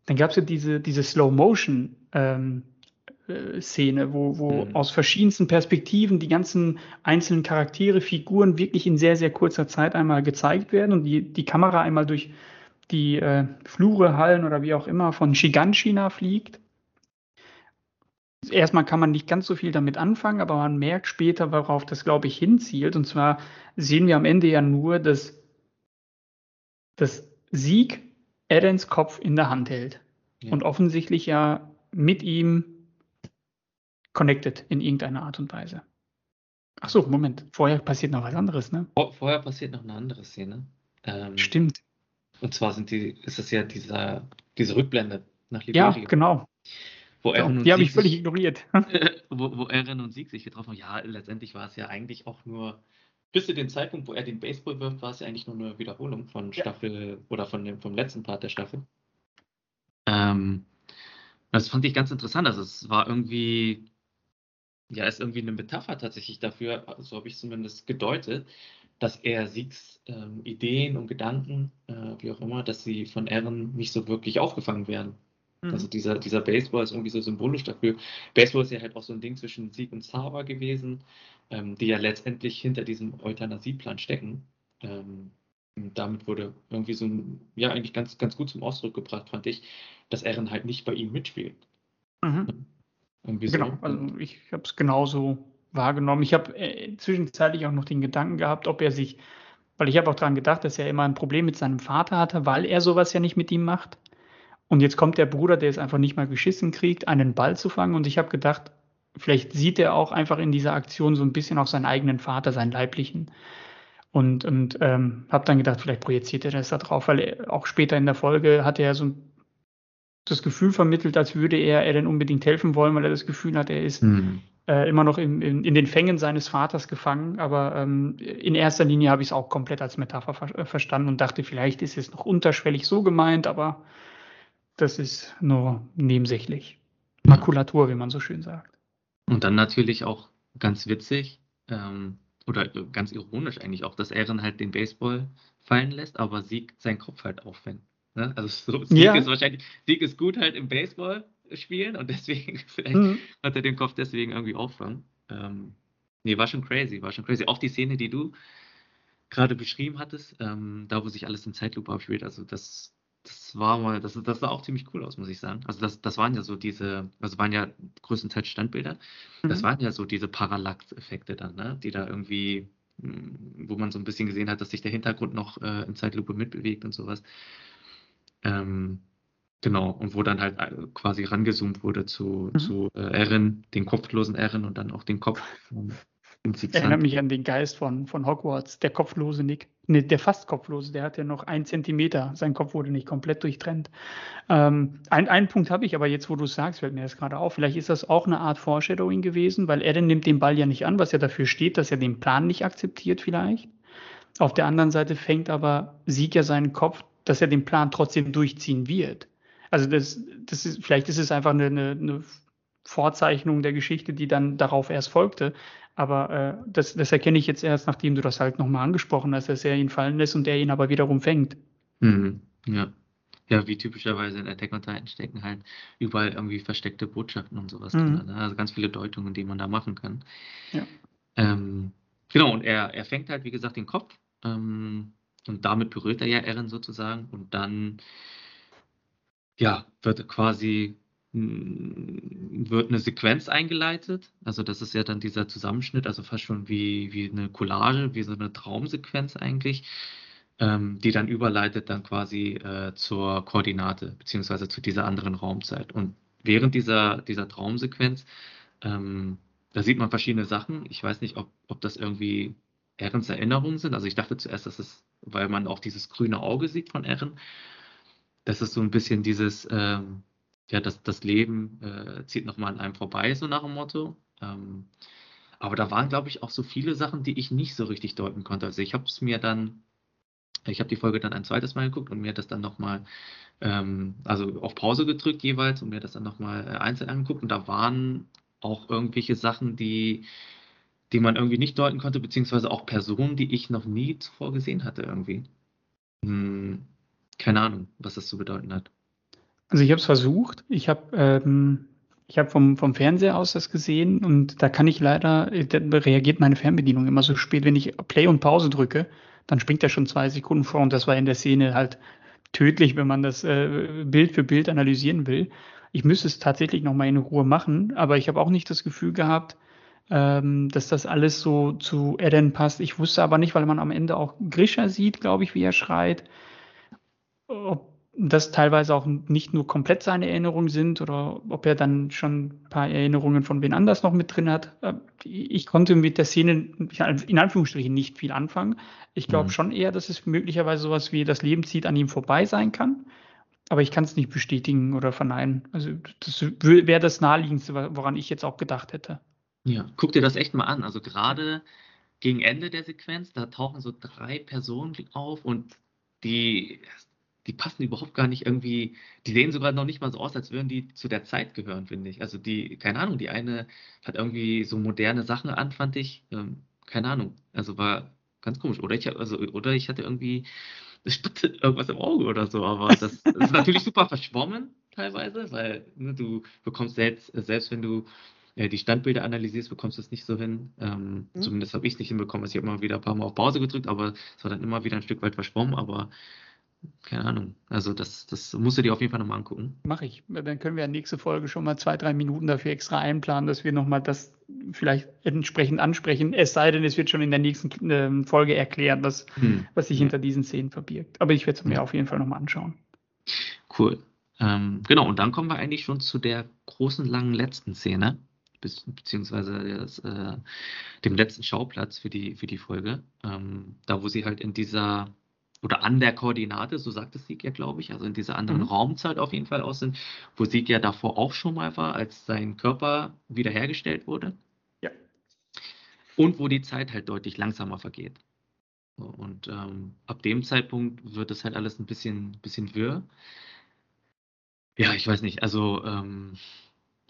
Dann gab es ja diese, diese Slow Motion. Ähm, Szene, wo, wo mhm. aus verschiedensten Perspektiven die ganzen einzelnen Charaktere, Figuren wirklich in sehr, sehr kurzer Zeit einmal gezeigt werden und die, die Kamera einmal durch die äh, Flure, Hallen oder wie auch immer von Shiganshina fliegt. Erstmal kann man nicht ganz so viel damit anfangen, aber man merkt später, worauf das, glaube ich, hinzielt. Und zwar sehen wir am Ende ja nur, dass, dass Sieg Edens Kopf in der Hand hält. Ja. Und offensichtlich ja mit ihm connected in irgendeiner Art und Weise. Ach so, Moment. Vorher passiert noch was anderes, ne? Vor, vorher passiert noch eine andere Szene. Ähm, Stimmt. Und zwar sind die, ist es ja dieser, diese Rückblende nach Liberia. Ja, genau. Wo so, die habe ich völlig sich, ignoriert. wo, wo Eren und Sieg sich getroffen haben. Ja, letztendlich war es ja eigentlich auch nur, bis zu dem Zeitpunkt, wo er den Baseball wirft, war es ja eigentlich nur eine Wiederholung von Staffel ja. oder von dem, vom letzten Part der Staffel. Ähm, das fand ich ganz interessant. Also es war irgendwie ja, ist irgendwie eine Metapher tatsächlich dafür, so habe ich zumindest gedeutet, dass er Siegs ähm, Ideen und Gedanken, äh, wie auch immer, dass sie von Aaron nicht so wirklich aufgefangen werden. Mhm. Also dieser, dieser Baseball ist irgendwie so symbolisch dafür. Baseball ist ja halt auch so ein Ding zwischen Sieg und Sava gewesen, ähm, die ja letztendlich hinter diesem Euthanasieplan stecken. Ähm, und damit wurde irgendwie so ein, ja, eigentlich ganz, ganz gut zum Ausdruck gebracht, fand ich, dass Aaron halt nicht bei ihm mitspielt. Mhm. Genau, also ich habe es genauso wahrgenommen. Ich habe äh, zwischenzeitlich auch noch den Gedanken gehabt, ob er sich, weil ich habe auch daran gedacht, dass er immer ein Problem mit seinem Vater hatte, weil er sowas ja nicht mit ihm macht. Und jetzt kommt der Bruder, der es einfach nicht mal geschissen kriegt, einen Ball zu fangen. Und ich habe gedacht, vielleicht sieht er auch einfach in dieser Aktion so ein bisschen auch seinen eigenen Vater, seinen leiblichen. Und, und ähm, habe dann gedacht, vielleicht projiziert er das da drauf, weil er, auch später in der Folge hatte er so ein das Gefühl vermittelt, als würde er Eren unbedingt helfen wollen, weil er das Gefühl hat, er ist mhm. äh, immer noch in, in, in, den Fängen seines Vaters gefangen. Aber ähm, in erster Linie habe ich es auch komplett als Metapher ver äh, verstanden und dachte, vielleicht ist es noch unterschwellig so gemeint, aber das ist nur nebensächlich. Makulatur, wie man so schön sagt. Und dann natürlich auch ganz witzig ähm, oder ganz ironisch eigentlich auch, dass Eren halt den Baseball fallen lässt, aber Sieg seinen Kopf halt auffängt. Ne? Also so, Sieg ja. ist wahrscheinlich, Sieg ist gut halt im Baseball spielen und deswegen, vielleicht mhm. hat er den Kopf deswegen irgendwie auffangen. Ähm, nee, war schon crazy, war schon crazy. Auch die Szene, die du gerade beschrieben hattest, ähm, da wo sich alles in Zeitlupe abspielt, also das, das war mal, das, das sah auch ziemlich cool aus, muss ich sagen. Also das, das waren ja so diese, also waren ja größtenteils Standbilder, mhm. das waren ja so diese Parallax-Effekte dann, ne? die da irgendwie, hm, wo man so ein bisschen gesehen hat, dass sich der Hintergrund noch äh, in Zeitlupe mitbewegt und sowas. Ähm, genau, und wo dann halt äh, quasi rangezoomt wurde zu, mhm. zu äh, Erin, den kopflosen Erin und dann auch den Kopf. Ähm, Erinnert mich an den Geist von, von Hogwarts, der kopflose Nick. Ne, der fast kopflose, der hat ja noch einen Zentimeter. Sein Kopf wurde nicht komplett durchtrennt. Ähm, ein, einen Punkt habe ich, aber jetzt, wo du es sagst, fällt mir das gerade auf. Vielleicht ist das auch eine Art Foreshadowing gewesen, weil Erin nimmt den Ball ja nicht an, was ja dafür steht, dass er den Plan nicht akzeptiert, vielleicht. Auf der anderen Seite fängt aber Sieg ja seinen Kopf dass er den Plan trotzdem durchziehen wird. Also das, das ist, vielleicht ist es einfach eine, eine, eine Vorzeichnung der Geschichte, die dann darauf erst folgte. Aber äh, das, das erkenne ich jetzt erst, nachdem du das halt nochmal angesprochen hast, dass er ihn fallen lässt und er ihn aber wiederum fängt. Mhm. Ja. Ja, wie typischerweise in Attack on Titan stecken halt überall irgendwie versteckte Botschaften und sowas mhm. drin. Ne? Also ganz viele Deutungen, die man da machen kann. Ja. Ähm, genau, und er, er fängt halt, wie gesagt, den Kopf. Ähm, und damit berührt er ja Eren sozusagen. Und dann ja, wird quasi wird eine Sequenz eingeleitet. Also das ist ja dann dieser Zusammenschnitt, also fast schon wie, wie eine Collage, wie so eine Traumsequenz eigentlich, ähm, die dann überleitet dann quasi äh, zur Koordinate, beziehungsweise zu dieser anderen Raumzeit. Und während dieser, dieser Traumsequenz, ähm, da sieht man verschiedene Sachen. Ich weiß nicht, ob, ob das irgendwie Erens Erinnerungen sind. Also ich dachte zuerst, dass es, weil man auch dieses grüne Auge sieht von Ehren, das ist so ein bisschen dieses, ähm, ja, das, das Leben äh, zieht nochmal an einem vorbei, so nach dem Motto. Ähm, aber da waren, glaube ich, auch so viele Sachen, die ich nicht so richtig deuten konnte. Also ich habe es mir dann, ich habe die Folge dann ein zweites Mal geguckt und mir das dann nochmal, ähm, also auf Pause gedrückt jeweils und mir das dann nochmal äh, einzeln angeguckt. Und da waren auch irgendwelche Sachen, die, die man irgendwie nicht deuten konnte, beziehungsweise auch Personen, die ich noch nie zuvor gesehen hatte irgendwie. Hm, keine Ahnung, was das zu bedeuten hat. Also ich habe es versucht. Ich habe ähm, ich habe vom, vom Fernseher aus das gesehen und da kann ich leider, da reagiert meine Fernbedienung immer so spät, wenn ich Play und Pause drücke, dann springt er schon zwei Sekunden vor und das war in der Szene halt tödlich, wenn man das äh, Bild für Bild analysieren will. Ich müsste es tatsächlich nochmal in Ruhe machen, aber ich habe auch nicht das Gefühl gehabt, ähm, dass das alles so zu Eren passt. Ich wusste aber nicht, weil man am Ende auch Grisha sieht, glaube ich, wie er schreit ob das teilweise auch nicht nur komplett seine Erinnerungen sind oder ob er dann schon ein paar Erinnerungen von wen anders noch mit drin hat. Äh, ich konnte mit der Szene in Anführungsstrichen nicht viel anfangen. Ich glaube mhm. schon eher, dass es möglicherweise sowas wie das Leben zieht an ihm vorbei sein kann. Aber ich kann es nicht bestätigen oder verneinen. Also das wäre das naheliegendste, woran ich jetzt auch gedacht hätte. Ja, guck dir das echt mal an. Also gerade gegen Ende der Sequenz, da tauchen so drei Personen auf und die die passen überhaupt gar nicht irgendwie, die sehen sogar noch nicht mal so aus, als würden die zu der Zeit gehören, finde ich. Also die, keine Ahnung, die eine hat irgendwie so moderne Sachen an, fand ich, ähm, keine Ahnung. Also war ganz komisch. Oder ich, also, oder ich hatte irgendwie irgendwas im Auge oder so, aber das, das ist natürlich super verschwommen teilweise, weil ne, du bekommst selbst, selbst wenn du ja, die Standbilder analysierst, bekommst du es nicht so hin. Ähm, mhm. Zumindest habe ich es nicht hinbekommen. Also ich habe immer wieder ein paar Mal auf Pause gedrückt, aber es war dann immer wieder ein Stück weit verschwommen. Aber keine Ahnung. Also das, das musst du dir auf jeden Fall nochmal angucken. Mache ich. Dann können wir ja nächste Folge schon mal zwei, drei Minuten dafür extra einplanen, dass wir nochmal das vielleicht entsprechend ansprechen. Es sei denn, es wird schon in der nächsten äh, Folge erklärt, was, hm. was sich hinter diesen Szenen verbirgt. Aber ich werde es mir ja. auf jeden Fall nochmal anschauen. Cool. Ähm, genau, und dann kommen wir eigentlich schon zu der großen, langen letzten Szene, beziehungsweise das, äh, dem letzten Schauplatz für die, für die Folge. Ähm, da, wo sie halt in dieser oder an der Koordinate, so sagt es Sieg ja, glaube ich, also in dieser anderen mhm. Raumzeit auf jeden Fall aus sind, wo Sieg ja davor auch schon mal war, als sein Körper wiederhergestellt wurde. Ja. Und wo die Zeit halt deutlich langsamer vergeht. Und ähm, ab dem Zeitpunkt wird es halt alles ein bisschen, bisschen wirr. Ja, ich weiß nicht, also ähm,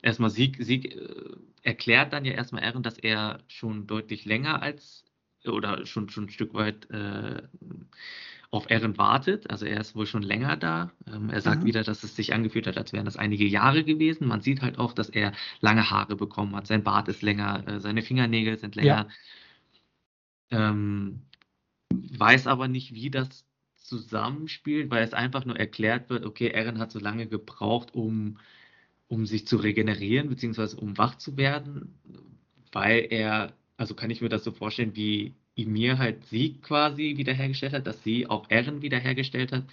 erstmal Sieg, Sieg äh, erklärt dann ja erstmal Ehren, dass er schon deutlich länger als oder schon, schon ein Stück weit äh, auf Eren wartet. Also er ist wohl schon länger da. Ähm, er sagt mhm. wieder, dass es sich angefühlt hat, als wären das einige Jahre gewesen. Man sieht halt auch, dass er lange Haare bekommen hat. Sein Bart ist länger, äh, seine Fingernägel sind länger. Ja. Ähm, weiß aber nicht, wie das zusammenspielt, weil es einfach nur erklärt wird, okay, Eren hat so lange gebraucht, um, um sich zu regenerieren, beziehungsweise um wach zu werden, weil er, also kann ich mir das so vorstellen, wie Ymir halt sie quasi wiederhergestellt hat, dass sie auch Eren wiederhergestellt hat.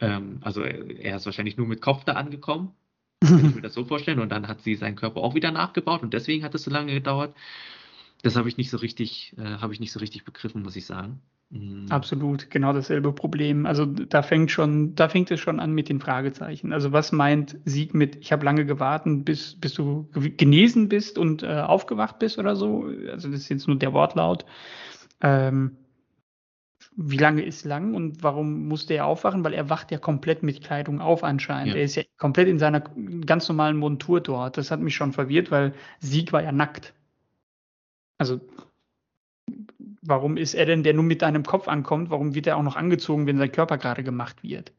Ähm, also er ist wahrscheinlich nur mit Kopf da angekommen. Kann ich mir das so vorstellen. Und dann hat sie seinen Körper auch wieder nachgebaut und deswegen hat es so lange gedauert. Das habe ich nicht so richtig, äh, habe ich nicht so richtig begriffen, muss ich sagen. Mhm. Absolut, genau dasselbe Problem. Also da fängt schon, da fängt es schon an mit den Fragezeichen. Also was meint Sieg mit, ich habe lange gewartet, bis, bis du genesen bist und äh, aufgewacht bist oder so? Also das ist jetzt nur der Wortlaut. Ähm, wie lange ist lang und warum musste er aufwachen? Weil er wacht ja komplett mit Kleidung auf anscheinend. Ja. Er ist ja komplett in seiner ganz normalen Montur dort. Das hat mich schon verwirrt, weil Sieg war ja nackt. Also, warum ist er denn, der nur mit einem Kopf ankommt, warum wird er auch noch angezogen, wenn sein Körper gerade gemacht wird?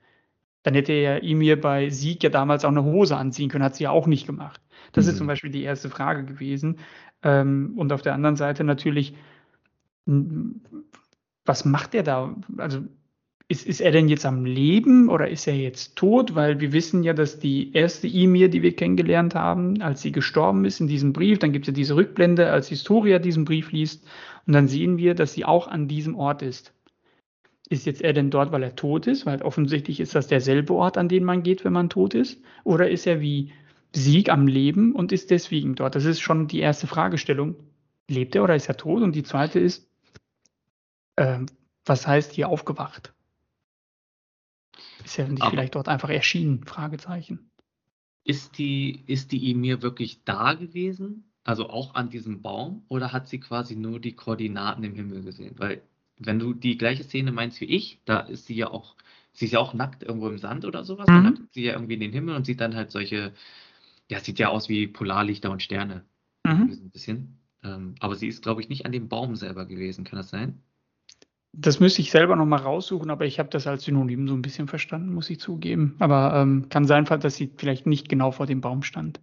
Dann hätte er ihm hier bei Sieg ja damals auch eine Hose anziehen können, hat sie ja auch nicht gemacht. Das mhm. ist zum Beispiel die erste Frage gewesen. Ähm, und auf der anderen Seite natürlich, was macht er da? Also ist, ist er denn jetzt am Leben oder ist er jetzt tot? Weil wir wissen ja, dass die erste Emir, die wir kennengelernt haben, als sie gestorben ist in diesem Brief, dann gibt es ja diese Rückblende, als Historia diesen Brief liest, und dann sehen wir, dass sie auch an diesem Ort ist. Ist jetzt er denn dort, weil er tot ist? Weil offensichtlich ist das derselbe Ort, an den man geht, wenn man tot ist. Oder ist er wie Sieg am Leben und ist deswegen dort? Das ist schon die erste Fragestellung. Lebt er oder ist er tot? Und die zweite ist, äh, was heißt hier aufgewacht? Ist er nicht Aber vielleicht dort einfach erschienen? Fragezeichen. Ist die, ist die Emir wirklich da gewesen? Also auch an diesem Baum? Oder hat sie quasi nur die Koordinaten im Himmel gesehen? Weil, wenn du die gleiche Szene meinst wie ich, da ist sie ja auch, sie ist ja auch nackt irgendwo im Sand oder sowas. Mhm. Dann hat sie ja irgendwie in den Himmel und sieht dann halt solche, ja, sieht ja aus wie Polarlichter und Sterne. Mhm. Ein bisschen. Ähm, aber sie ist, glaube ich, nicht an dem Baum selber gewesen. Kann das sein? Das müsste ich selber nochmal raussuchen, aber ich habe das als Synonym so ein bisschen verstanden, muss ich zugeben. Aber ähm, kann sein, dass sie vielleicht nicht genau vor dem Baum stand.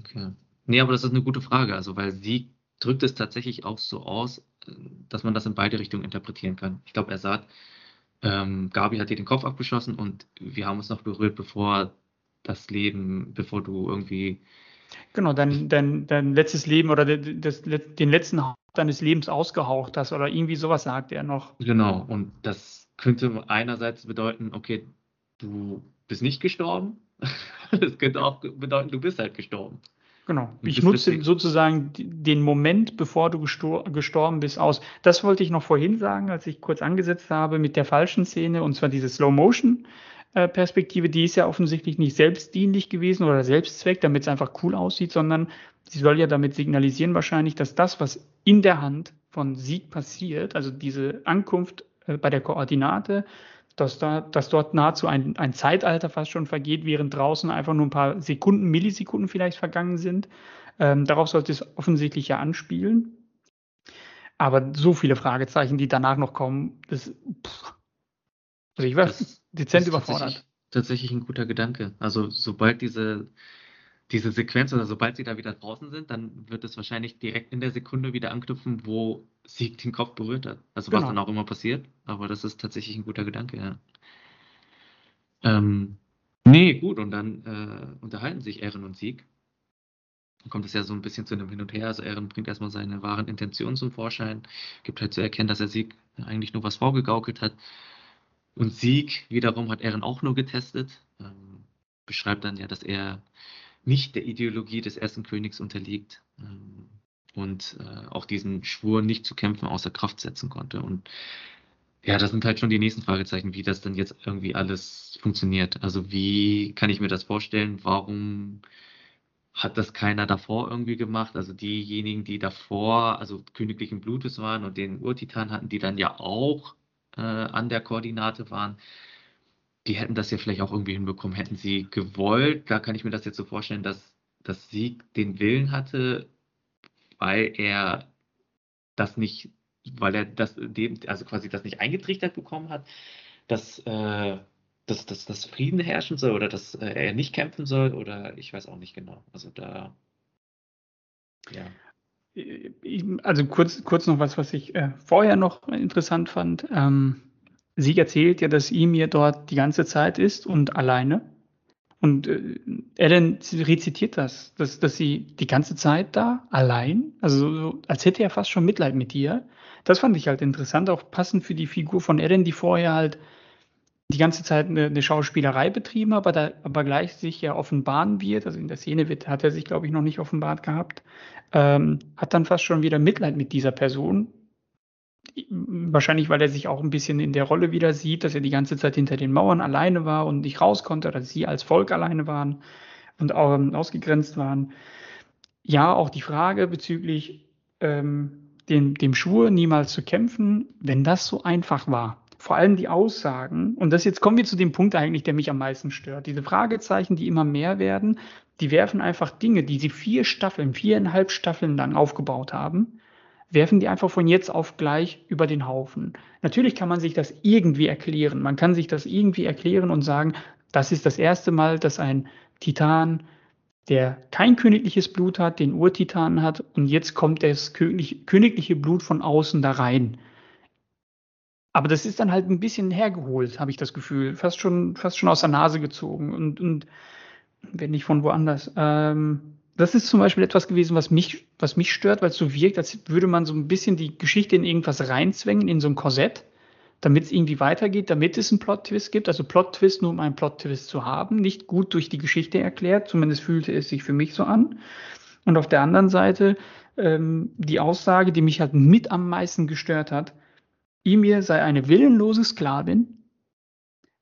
Okay. Nee, aber das ist eine gute Frage, also weil sie drückt es tatsächlich auch so aus, äh, dass man das in beide Richtungen interpretieren kann. Ich glaube, er sagt, ähm, Gabi hat dir den Kopf abgeschossen und wir haben uns noch berührt, bevor das Leben, bevor du irgendwie. Genau, dein, dein, dein letztes Leben oder das, den letzten deines Lebens ausgehaucht hast oder irgendwie sowas sagt er noch. Genau, und das könnte einerseits bedeuten, okay, du bist nicht gestorben. Das könnte auch bedeuten, du bist halt gestorben. Genau. Ich nutze sozusagen den Moment, bevor du gestor gestorben bist, aus. Das wollte ich noch vorhin sagen, als ich kurz angesetzt habe mit der falschen Szene, und zwar diese Slow-Motion-Perspektive, die ist ja offensichtlich nicht selbstdienlich gewesen oder Selbstzweck, damit es einfach cool aussieht, sondern sie soll ja damit signalisieren wahrscheinlich, dass das, was in der Hand von Sieg passiert, also diese Ankunft äh, bei der Koordinate, dass, da, dass dort nahezu ein, ein Zeitalter fast schon vergeht, während draußen einfach nur ein paar Sekunden, Millisekunden vielleicht vergangen sind. Ähm, darauf sollte es offensichtlich ja anspielen. Aber so viele Fragezeichen, die danach noch kommen, das, pff. Also ich war dezent überfordert. Tatsächlich, tatsächlich ein guter Gedanke. Also sobald diese diese Sequenz oder sobald sie da wieder draußen sind, dann wird es wahrscheinlich direkt in der Sekunde wieder anknüpfen, wo Sieg den Kopf berührt hat. Also genau. was dann auch immer passiert. Aber das ist tatsächlich ein guter Gedanke, ja. Ähm, nee, gut, und dann äh, unterhalten sich Ehren und Sieg. Dann kommt es ja so ein bisschen zu einem Hin und Her. Also Ehren bringt erstmal seine wahren Intentionen zum Vorschein, gibt halt zu erkennen, dass er Sieg eigentlich nur was vorgegaukelt hat. Und Sieg wiederum hat Ehren auch nur getestet. Ähm, beschreibt dann ja, dass er nicht der Ideologie des ersten Königs unterliegt ähm, und äh, auch diesen Schwur nicht zu kämpfen außer Kraft setzen konnte. Und ja, das sind halt schon die nächsten Fragezeichen, wie das dann jetzt irgendwie alles funktioniert. Also wie kann ich mir das vorstellen? Warum hat das keiner davor irgendwie gemacht? Also diejenigen, die davor, also königlichen Blutes waren und den Urtitan hatten, die dann ja auch äh, an der Koordinate waren, die hätten das ja vielleicht auch irgendwie hinbekommen, hätten sie gewollt. Da kann ich mir das jetzt so vorstellen, dass, dass Sieg den Willen hatte, weil er das nicht, weil er das, also quasi das nicht eingetrichtert bekommen hat, dass, äh, dass, dass, dass Frieden herrschen soll oder dass äh, er nicht kämpfen soll oder ich weiß auch nicht genau. Also da, ja. Also kurz, kurz noch was, was ich äh, vorher noch interessant fand. Ähm, sie erzählt ja, dass Emir dort die ganze Zeit ist und alleine. Und äh, Ellen rezitiert das, dass, dass sie die ganze Zeit da allein, also so, als hätte er fast schon Mitleid mit ihr. Das fand ich halt interessant, auch passend für die Figur von Ellen, die vorher halt die ganze Zeit eine, eine Schauspielerei betrieben aber, da, aber gleich sich ja offenbaren wird. Also in der Szene wird, hat er sich, glaube ich, noch nicht offenbart gehabt. Ähm, hat dann fast schon wieder Mitleid mit dieser Person, wahrscheinlich, weil er sich auch ein bisschen in der Rolle wieder sieht, dass er die ganze Zeit hinter den Mauern alleine war und nicht raus konnte, dass sie als Volk alleine waren und ähm, ausgegrenzt waren. Ja, auch die Frage bezüglich ähm, dem, dem Schwur, niemals zu kämpfen, wenn das so einfach war. Vor allem die Aussagen, und das jetzt kommen wir zu dem Punkt eigentlich, der mich am meisten stört. Diese Fragezeichen, die immer mehr werden, die werfen einfach Dinge, die sie vier Staffeln, viereinhalb Staffeln lang aufgebaut haben, werfen die einfach von jetzt auf gleich über den Haufen. Natürlich kann man sich das irgendwie erklären. Man kann sich das irgendwie erklären und sagen, das ist das erste Mal, dass ein Titan, der kein königliches Blut hat, den Urtitan hat und jetzt kommt das königliche Blut von außen da rein. Aber das ist dann halt ein bisschen hergeholt, habe ich das Gefühl. Fast schon, fast schon aus der Nase gezogen und, und wenn nicht von woanders. Ähm, das ist zum Beispiel etwas gewesen, was mich, was mich stört, weil es so wirkt, als würde man so ein bisschen die Geschichte in irgendwas reinzwängen, in so ein Korsett, damit es irgendwie weitergeht, damit es einen Plot-Twist gibt. Also Plot-Twist nur um einen Plot-Twist zu haben, nicht gut durch die Geschichte erklärt, zumindest fühlte es sich für mich so an. Und auf der anderen Seite ähm, die Aussage, die mich halt mit am meisten gestört hat, Emir sei eine willenlose Sklavin,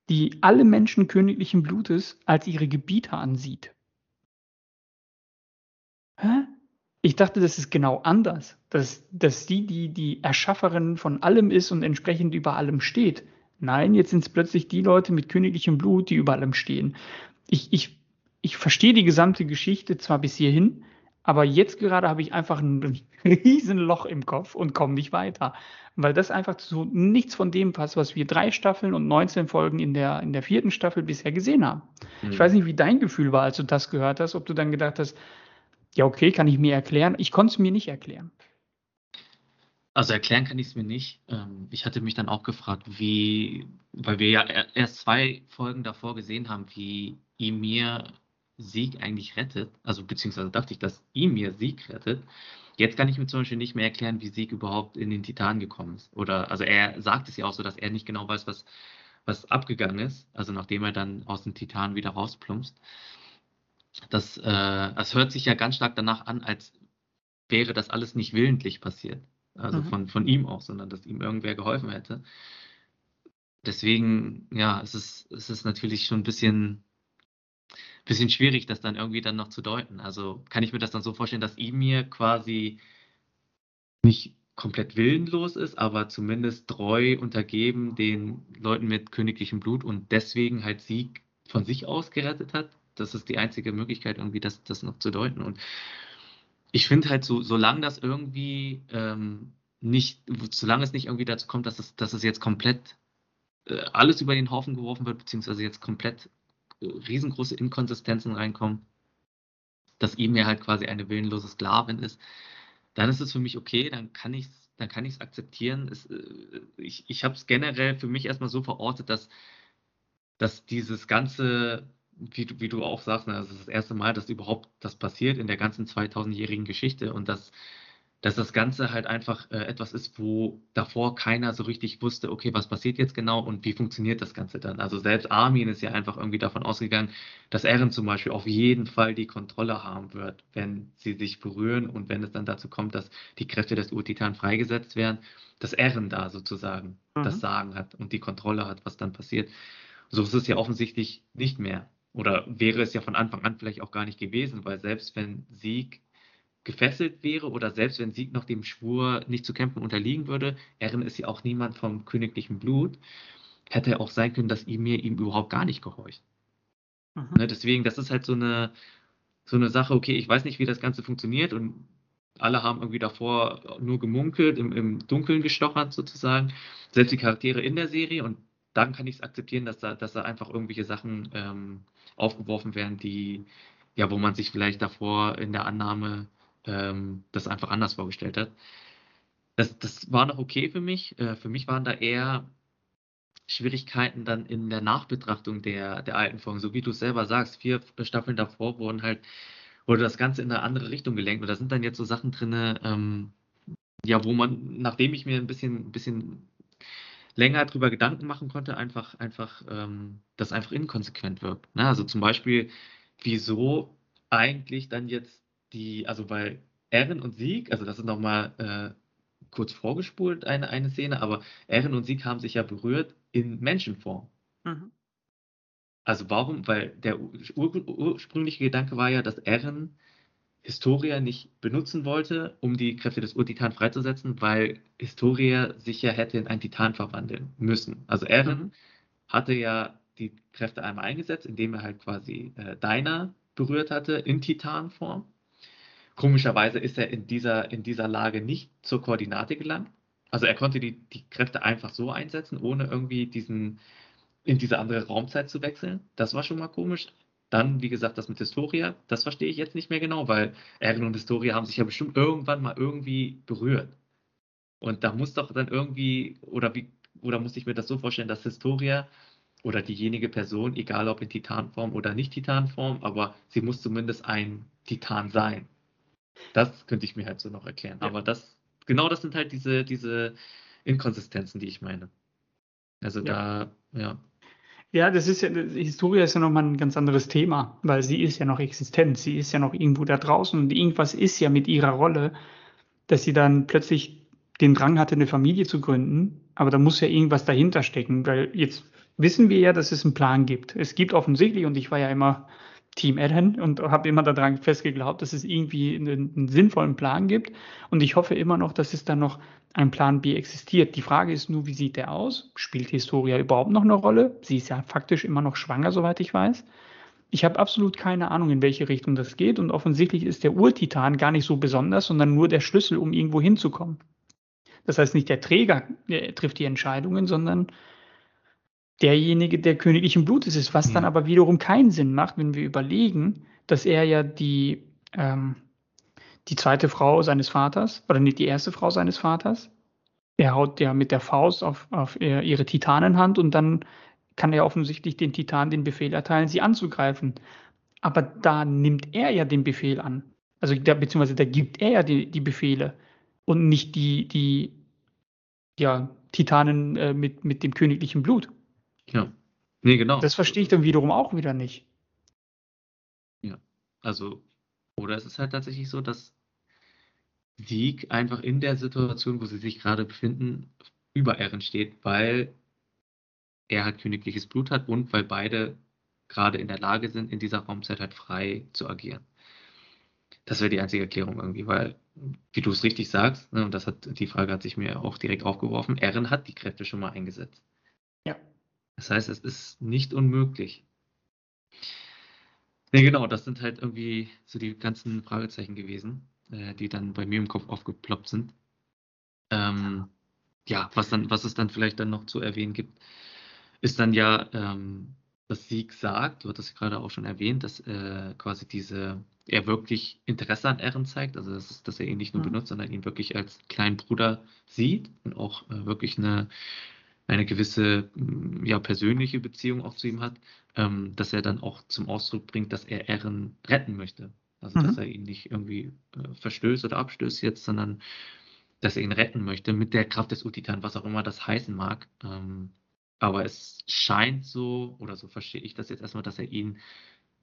die alle Menschen königlichen Blutes als ihre Gebieter ansieht. Hä? Ich dachte, das ist genau anders. Dass, dass sie die, die Erschafferin von allem ist und entsprechend über allem steht. Nein, jetzt sind es plötzlich die Leute mit königlichem Blut, die über allem stehen. Ich, ich, ich verstehe die gesamte Geschichte zwar bis hierhin, aber jetzt gerade habe ich einfach ein riesen Loch im Kopf und komme nicht weiter. Weil das einfach so nichts von dem passt, was wir drei Staffeln und 19 Folgen in der, in der vierten Staffel bisher gesehen haben. Mhm. Ich weiß nicht, wie dein Gefühl war, als du das gehört hast, ob du dann gedacht hast, ja, okay, kann ich mir erklären. Ich konnte es mir nicht erklären. Also erklären kann ich es mir nicht. Ähm, ich hatte mich dann auch gefragt, wie, weil wir ja erst zwei Folgen davor gesehen haben, wie Emir Sieg eigentlich rettet, also beziehungsweise dachte ich, dass Emir Sieg rettet. Jetzt kann ich mir zum Beispiel nicht mehr erklären, wie Sieg überhaupt in den Titan gekommen ist. Oder, also er sagt es ja auch so, dass er nicht genau weiß, was, was abgegangen ist, also nachdem er dann aus dem Titan wieder rausplumpst. Das, äh, das hört sich ja ganz stark danach an, als wäre das alles nicht willentlich passiert. Also mhm. von, von ihm auch, sondern dass ihm irgendwer geholfen hätte. Deswegen, ja, es ist, es ist natürlich schon ein bisschen bisschen schwierig, das dann irgendwie dann noch zu deuten. Also kann ich mir das dann so vorstellen, dass Emir quasi nicht komplett willenlos ist, aber zumindest treu untergeben den Leuten mit königlichem Blut und deswegen halt Sieg von sich aus gerettet hat. Das ist die einzige Möglichkeit, irgendwie das, das noch zu deuten. Und ich finde halt so, solange das irgendwie ähm, nicht, solange es nicht irgendwie dazu kommt, dass es, dass es jetzt komplett äh, alles über den Haufen geworfen wird, beziehungsweise jetzt komplett riesengroße Inkonsistenzen reinkommen, dass ja halt quasi eine willenlose Sklavin ist, dann ist es für mich okay, dann kann ich es dann kann ich akzeptieren. Es, äh, ich ich habe es generell für mich erstmal so verortet, dass, dass dieses ganze, wie du, wie du auch sagst, ne, das ist das erste Mal, dass überhaupt das passiert in der ganzen 2000-jährigen Geschichte und dass dass das Ganze halt einfach äh, etwas ist, wo davor keiner so richtig wusste, okay, was passiert jetzt genau und wie funktioniert das Ganze dann. Also selbst Armin ist ja einfach irgendwie davon ausgegangen, dass Eren zum Beispiel auf jeden Fall die Kontrolle haben wird, wenn sie sich berühren und wenn es dann dazu kommt, dass die Kräfte des Urtitan freigesetzt werden, dass Eren da sozusagen mhm. das Sagen hat und die Kontrolle hat, was dann passiert. So ist es ja offensichtlich nicht mehr. Oder wäre es ja von Anfang an vielleicht auch gar nicht gewesen, weil selbst wenn Sieg gefesselt wäre oder selbst wenn Sieg noch dem Schwur nicht zu kämpfen unterliegen würde, Erin ist ja auch niemand vom königlichen Blut, hätte auch sein können, dass Emir ihm überhaupt gar nicht gehorcht. Mhm. Ne, deswegen, das ist halt so eine, so eine Sache, okay, ich weiß nicht, wie das Ganze funktioniert und alle haben irgendwie davor nur gemunkelt, im, im Dunkeln gestochert sozusagen, selbst die Charaktere in der Serie und dann kann ich es akzeptieren, dass da, dass da einfach irgendwelche Sachen ähm, aufgeworfen werden, die, ja, wo man sich vielleicht davor in der Annahme ähm, das einfach anders vorgestellt hat. Das, das war noch okay für mich. Äh, für mich waren da eher Schwierigkeiten dann in der Nachbetrachtung der, der alten Folgen. So wie du selber sagst, vier Staffeln davor wurden halt, wurde das Ganze in eine andere Richtung gelenkt. Und da sind dann jetzt so Sachen drin, ähm, ja, wo man, nachdem ich mir ein bisschen, ein bisschen länger drüber Gedanken machen konnte, einfach, einfach, ähm, das einfach inkonsequent wirkt. Ne? Also zum Beispiel, wieso eigentlich dann jetzt die, also bei Erin und Sieg, also das ist nochmal äh, kurz vorgespult, eine, eine Szene, aber Erin und Sieg haben sich ja berührt in Menschenform. Mhm. Also warum? Weil der ur ursprüngliche Gedanke war ja, dass Erin Historia nicht benutzen wollte, um die Kräfte des Urtitan freizusetzen, weil Historia sich ja hätte in einen Titan verwandeln müssen. Also Eren mhm. hatte ja die Kräfte einmal eingesetzt, indem er halt quasi äh, Dinah berührt hatte in Titanform. Komischerweise ist er in dieser, in dieser Lage nicht zur Koordinate gelangt. Also er konnte die, die Kräfte einfach so einsetzen, ohne irgendwie diesen, in diese andere Raumzeit zu wechseln. Das war schon mal komisch. Dann, wie gesagt, das mit Historia, das verstehe ich jetzt nicht mehr genau, weil Eren und Historia haben sich ja bestimmt irgendwann mal irgendwie berührt. Und da muss doch dann irgendwie, oder wie, oder muss ich mir das so vorstellen, dass Historia oder diejenige Person, egal ob in Titanform oder nicht Titanform, aber sie muss zumindest ein Titan sein. Das könnte ich mir halt so noch erklären. Ja. Aber das, genau das sind halt diese, diese Inkonsistenzen, die ich meine. Also ja. da, ja. Ja, das ist ja, die Historie ist ja nochmal ein ganz anderes Thema, weil sie ist ja noch existent, sie ist ja noch irgendwo da draußen und irgendwas ist ja mit ihrer Rolle, dass sie dann plötzlich den Drang hatte, eine Familie zu gründen, aber da muss ja irgendwas dahinter stecken, weil jetzt wissen wir ja, dass es einen Plan gibt. Es gibt offensichtlich, und ich war ja immer Team Eren und habe immer daran festgeglaubt, dass es irgendwie einen, einen, sinnvollen Plan gibt. Und ich hoffe immer noch, dass es dann noch ein Plan B existiert. Die Frage ist nur, wie sieht der aus? Spielt Historia überhaupt noch eine Rolle? Sie ist ja faktisch immer noch schwanger, soweit ich weiß. Ich habe absolut keine Ahnung, in welche Richtung das geht. Und offensichtlich ist der Urtitan gar nicht so besonders, sondern nur der Schlüssel, um irgendwo hinzukommen. Das heißt, nicht der Träger trifft die Entscheidungen, sondern derjenige, der königlichen Blutes ist, was mhm. dann aber wiederum keinen Sinn macht, wenn wir überlegen, dass er ja die, ähm, die zweite Frau seines Vaters, oder nicht die erste Frau seines Vaters, er haut ja mit der Faust auf, auf ihre Titanenhand und dann kann er offensichtlich den Titan den Befehl erteilen, sie anzugreifen. Aber da nimmt er ja den Befehl an. Also da, beziehungsweise da gibt er ja die, die Befehle und nicht die, die ja, Titanen äh, mit, mit dem königlichen Blut. Ja. Nee, genau. Das verstehe ich dann wiederum auch wieder nicht. Ja. Also, oder es ist halt tatsächlich so, dass Sieg einfach in der Situation, wo sie sich gerade befinden, über Ehren steht, weil er halt königliches Blut hat und weil beide gerade in der Lage sind, in dieser Raumzeit halt frei zu agieren. Das wäre die einzige Erklärung irgendwie, weil, wie du es richtig sagst, ne, und das hat die Frage hat sich mir auch direkt aufgeworfen, Ehren hat die Kräfte schon mal eingesetzt. Ja. Das heißt, es ist nicht unmöglich. Ne, genau, das sind halt irgendwie so die ganzen Fragezeichen gewesen, äh, die dann bei mir im Kopf aufgeploppt sind. Ähm, ja, was dann, was es dann vielleicht dann noch zu erwähnen gibt, ist dann ja, ähm, dass Sieg sagt, du hattest es gerade auch schon erwähnt, dass äh, quasi diese, er wirklich Interesse an Ehren zeigt, also das ist, dass er ihn nicht nur mhm. benutzt, sondern ihn wirklich als kleinen Bruder sieht und auch äh, wirklich eine eine gewisse mm, ja, persönliche Beziehung auch zu ihm hat, ähm, dass er dann auch zum Ausdruck bringt, dass er Ehren retten möchte. Also mhm. dass er ihn nicht irgendwie äh, verstößt oder abstößt jetzt, sondern dass er ihn retten möchte mit der Kraft des Utitan, was auch immer das heißen mag. Ähm, aber es scheint so, oder so verstehe ich das jetzt erstmal, dass er ihn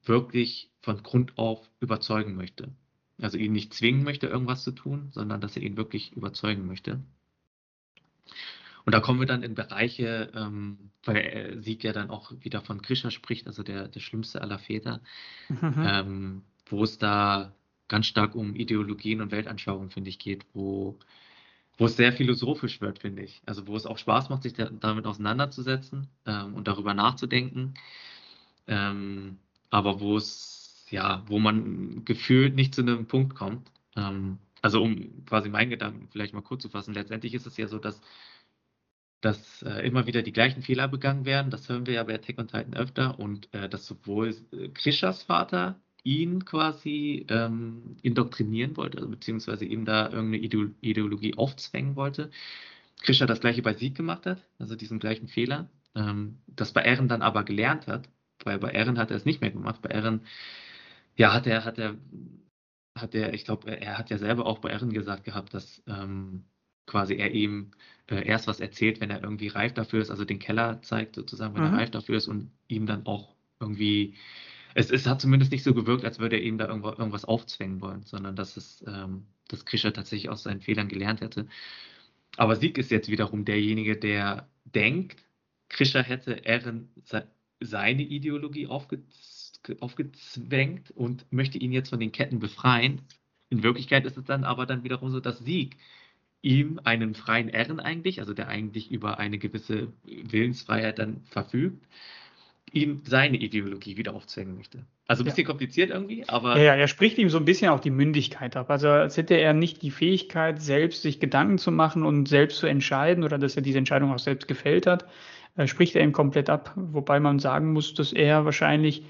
wirklich von Grund auf überzeugen möchte. Also ihn nicht zwingen möchte, irgendwas zu tun, sondern dass er ihn wirklich überzeugen möchte. Und da kommen wir dann in Bereiche, ähm, weil Sieg ja dann auch wieder von Krisha spricht, also der, der schlimmste aller Väter, mhm. ähm, wo es da ganz stark um Ideologien und Weltanschauungen, finde ich, geht, wo, wo es sehr philosophisch wird, finde ich. Also wo es auch Spaß macht, sich da, damit auseinanderzusetzen ähm, und darüber nachzudenken. Ähm, aber wo es, ja, wo man gefühlt nicht zu einem Punkt kommt. Ähm, also um quasi meinen Gedanken vielleicht mal kurz zu fassen, letztendlich ist es ja so, dass dass äh, immer wieder die gleichen Fehler begangen werden. Das hören wir ja bei Attack on Titan öfter und äh, dass sowohl äh, Krishas Vater ihn quasi ähm, indoktrinieren wollte, also, beziehungsweise ihm da irgendeine Ideologie aufzwängen wollte. Krisha das gleiche bei Sieg gemacht hat, also diesen gleichen Fehler, ähm, das bei Eren dann aber gelernt hat, weil bei Eren hat er es nicht mehr gemacht. Bei Eren, ja, hat er, hat er, hat er, ich glaube, er hat ja selber auch bei Eren gesagt gehabt, dass ähm, quasi er ihm äh, erst was erzählt, wenn er irgendwie reif dafür ist, also den Keller zeigt sozusagen, wenn mhm. er reif dafür ist und ihm dann auch irgendwie, es, es hat zumindest nicht so gewirkt, als würde er ihm da irgendwo, irgendwas aufzwängen wollen, sondern dass es, ähm, dass Krischer tatsächlich aus seinen Fehlern gelernt hätte. Aber Sieg ist jetzt wiederum derjenige, der denkt, Krischer hätte Eren seine Ideologie aufge aufgezwängt und möchte ihn jetzt von den Ketten befreien. In Wirklichkeit ist es dann aber dann wiederum so, dass Sieg ihm einen freien Ehren eigentlich, also der eigentlich über eine gewisse Willensfreiheit dann verfügt, ihm seine Ideologie wieder aufzwängen möchte. Also ein bisschen ja. kompliziert irgendwie, aber. Ja, er spricht ihm so ein bisschen auch die Mündigkeit ab. Also als hätte er nicht die Fähigkeit, selbst sich Gedanken zu machen und selbst zu entscheiden oder dass er diese Entscheidung auch selbst gefällt hat, äh, spricht er ihm komplett ab. Wobei man sagen muss, dass er wahrscheinlich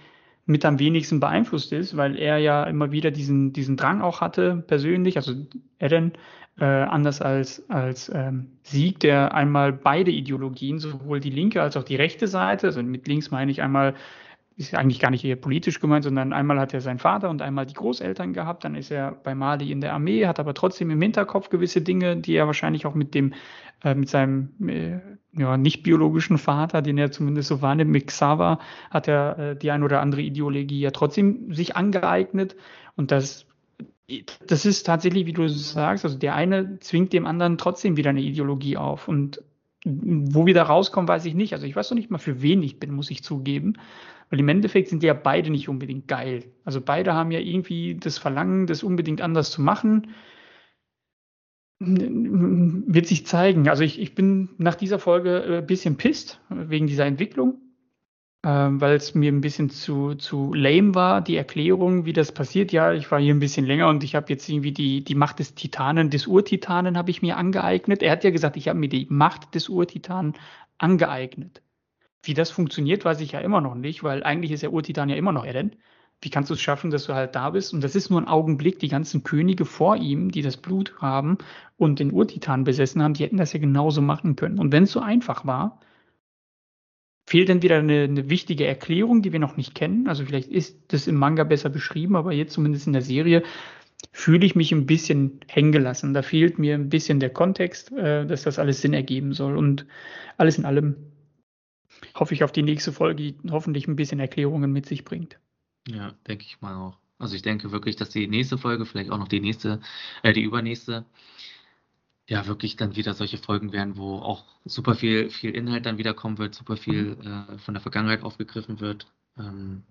mit am wenigsten beeinflusst ist, weil er ja immer wieder diesen, diesen Drang auch hatte, persönlich, also Eren, äh, anders als, als ähm, Sieg, der einmal beide Ideologien, sowohl die linke als auch die rechte Seite, also mit links meine ich einmal, ist eigentlich gar nicht eher politisch gemeint, sondern einmal hat er seinen Vater und einmal die Großeltern gehabt, dann ist er bei Mali in der Armee, hat aber trotzdem im Hinterkopf gewisse Dinge, die er wahrscheinlich auch mit dem, äh, mit seinem äh, ja, nicht biologischen Vater, den er zumindest so wahrnimmt, mit Xaver, hat er äh, die ein oder andere Ideologie ja trotzdem sich angeeignet und das das ist tatsächlich, wie du sagst, also der eine zwingt dem anderen trotzdem wieder eine Ideologie auf. Und wo wir da rauskommen, weiß ich nicht. Also ich weiß noch nicht mal, für wen ich bin, muss ich zugeben. Weil im Endeffekt sind die ja beide nicht unbedingt geil. Also beide haben ja irgendwie das Verlangen, das unbedingt anders zu machen. Wird sich zeigen. Also ich, ich bin nach dieser Folge ein bisschen pisst wegen dieser Entwicklung ähm, weil es mir ein bisschen zu, zu lame war, die Erklärung, wie das passiert. Ja, ich war hier ein bisschen länger und ich habe jetzt irgendwie die, die Macht des Titanen, des Urtitanen habe ich mir angeeignet. Er hat ja gesagt, ich habe mir die Macht des Urtitanen angeeignet. Wie das funktioniert, weiß ich ja immer noch nicht, weil eigentlich ist der Urtitan ja immer noch Eren. Wie kannst du es schaffen, dass du halt da bist? Und das ist nur ein Augenblick. Die ganzen Könige vor ihm, die das Blut haben und den Urtitan besessen haben, die hätten das ja genauso machen können. Und wenn es so einfach war, fehlt dann wieder eine, eine, wichtige Erklärung, die wir noch nicht kennen. Also vielleicht ist das im Manga besser beschrieben, aber jetzt zumindest in der Serie fühle ich mich ein bisschen hängen gelassen. Da fehlt mir ein bisschen der Kontext, äh, dass das alles Sinn ergeben soll. Und alles in allem hoffe ich auf die nächste Folge, die hoffentlich ein bisschen Erklärungen mit sich bringt. Ja, denke ich mal auch. Also ich denke wirklich, dass die nächste Folge, vielleicht auch noch die nächste, äh, die übernächste, ja wirklich dann wieder solche Folgen werden, wo auch super viel, viel Inhalt dann wieder kommen wird, super viel mhm. äh, von der Vergangenheit aufgegriffen wird. Ähm,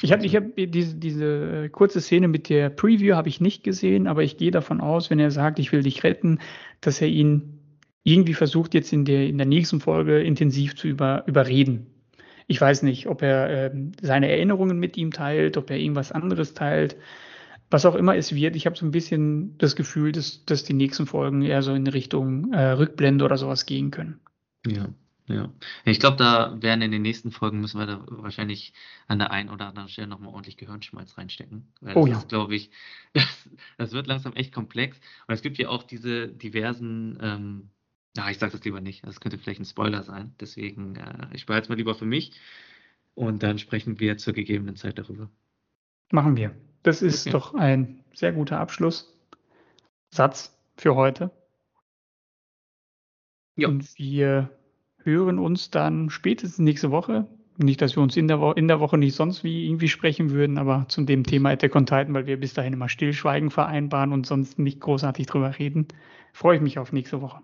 ich habe ich hab diese, diese äh, kurze Szene mit der Preview habe ich nicht gesehen, aber ich gehe davon aus, wenn er sagt, ich will dich retten, dass er ihn irgendwie versucht, jetzt in der, in der nächsten Folge intensiv zu über, überreden. Ich weiß nicht, ob er äh, seine Erinnerungen mit ihm teilt, ob er irgendwas anderes teilt was auch immer es wird, ich habe so ein bisschen das Gefühl, dass, dass die nächsten Folgen eher so in Richtung äh, Rückblende oder sowas gehen können. Ja, ja. Ich glaube, da werden in den nächsten Folgen müssen wir da wahrscheinlich an der einen oder anderen Stelle nochmal ordentlich Gehirnschmalz reinstecken. Weil oh ja. glaube ich, das, das, wird langsam echt komplex. Und es gibt ja auch diese diversen, ähm, ja, ich sage das lieber nicht, das könnte vielleicht ein Spoiler sein. Deswegen, äh, ich behalte es mal lieber für mich. Und dann sprechen wir zur gegebenen Zeit darüber. Machen wir. Das ist okay. doch ein sehr guter Abschlusssatz für heute. Ja. Und wir hören uns dann spätestens nächste Woche. Nicht, dass wir uns in der, Wo in der Woche nicht sonst wie irgendwie sprechen würden, aber zu dem Thema Attack on Titan, weil wir bis dahin immer Stillschweigen vereinbaren und sonst nicht großartig drüber reden, freue ich mich auf nächste Woche.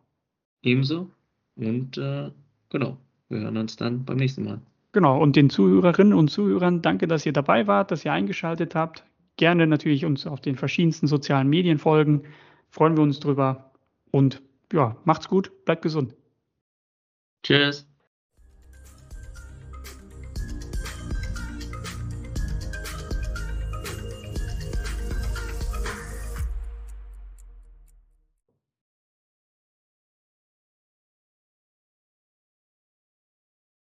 Ebenso. Und äh, genau, wir hören uns dann beim nächsten Mal. Genau, und den Zuhörerinnen und Zuhörern danke, dass ihr dabei wart, dass ihr eingeschaltet habt gerne natürlich uns auf den verschiedensten sozialen Medien folgen. Freuen wir uns drüber. Und ja, macht's gut, bleibt gesund. Tschüss.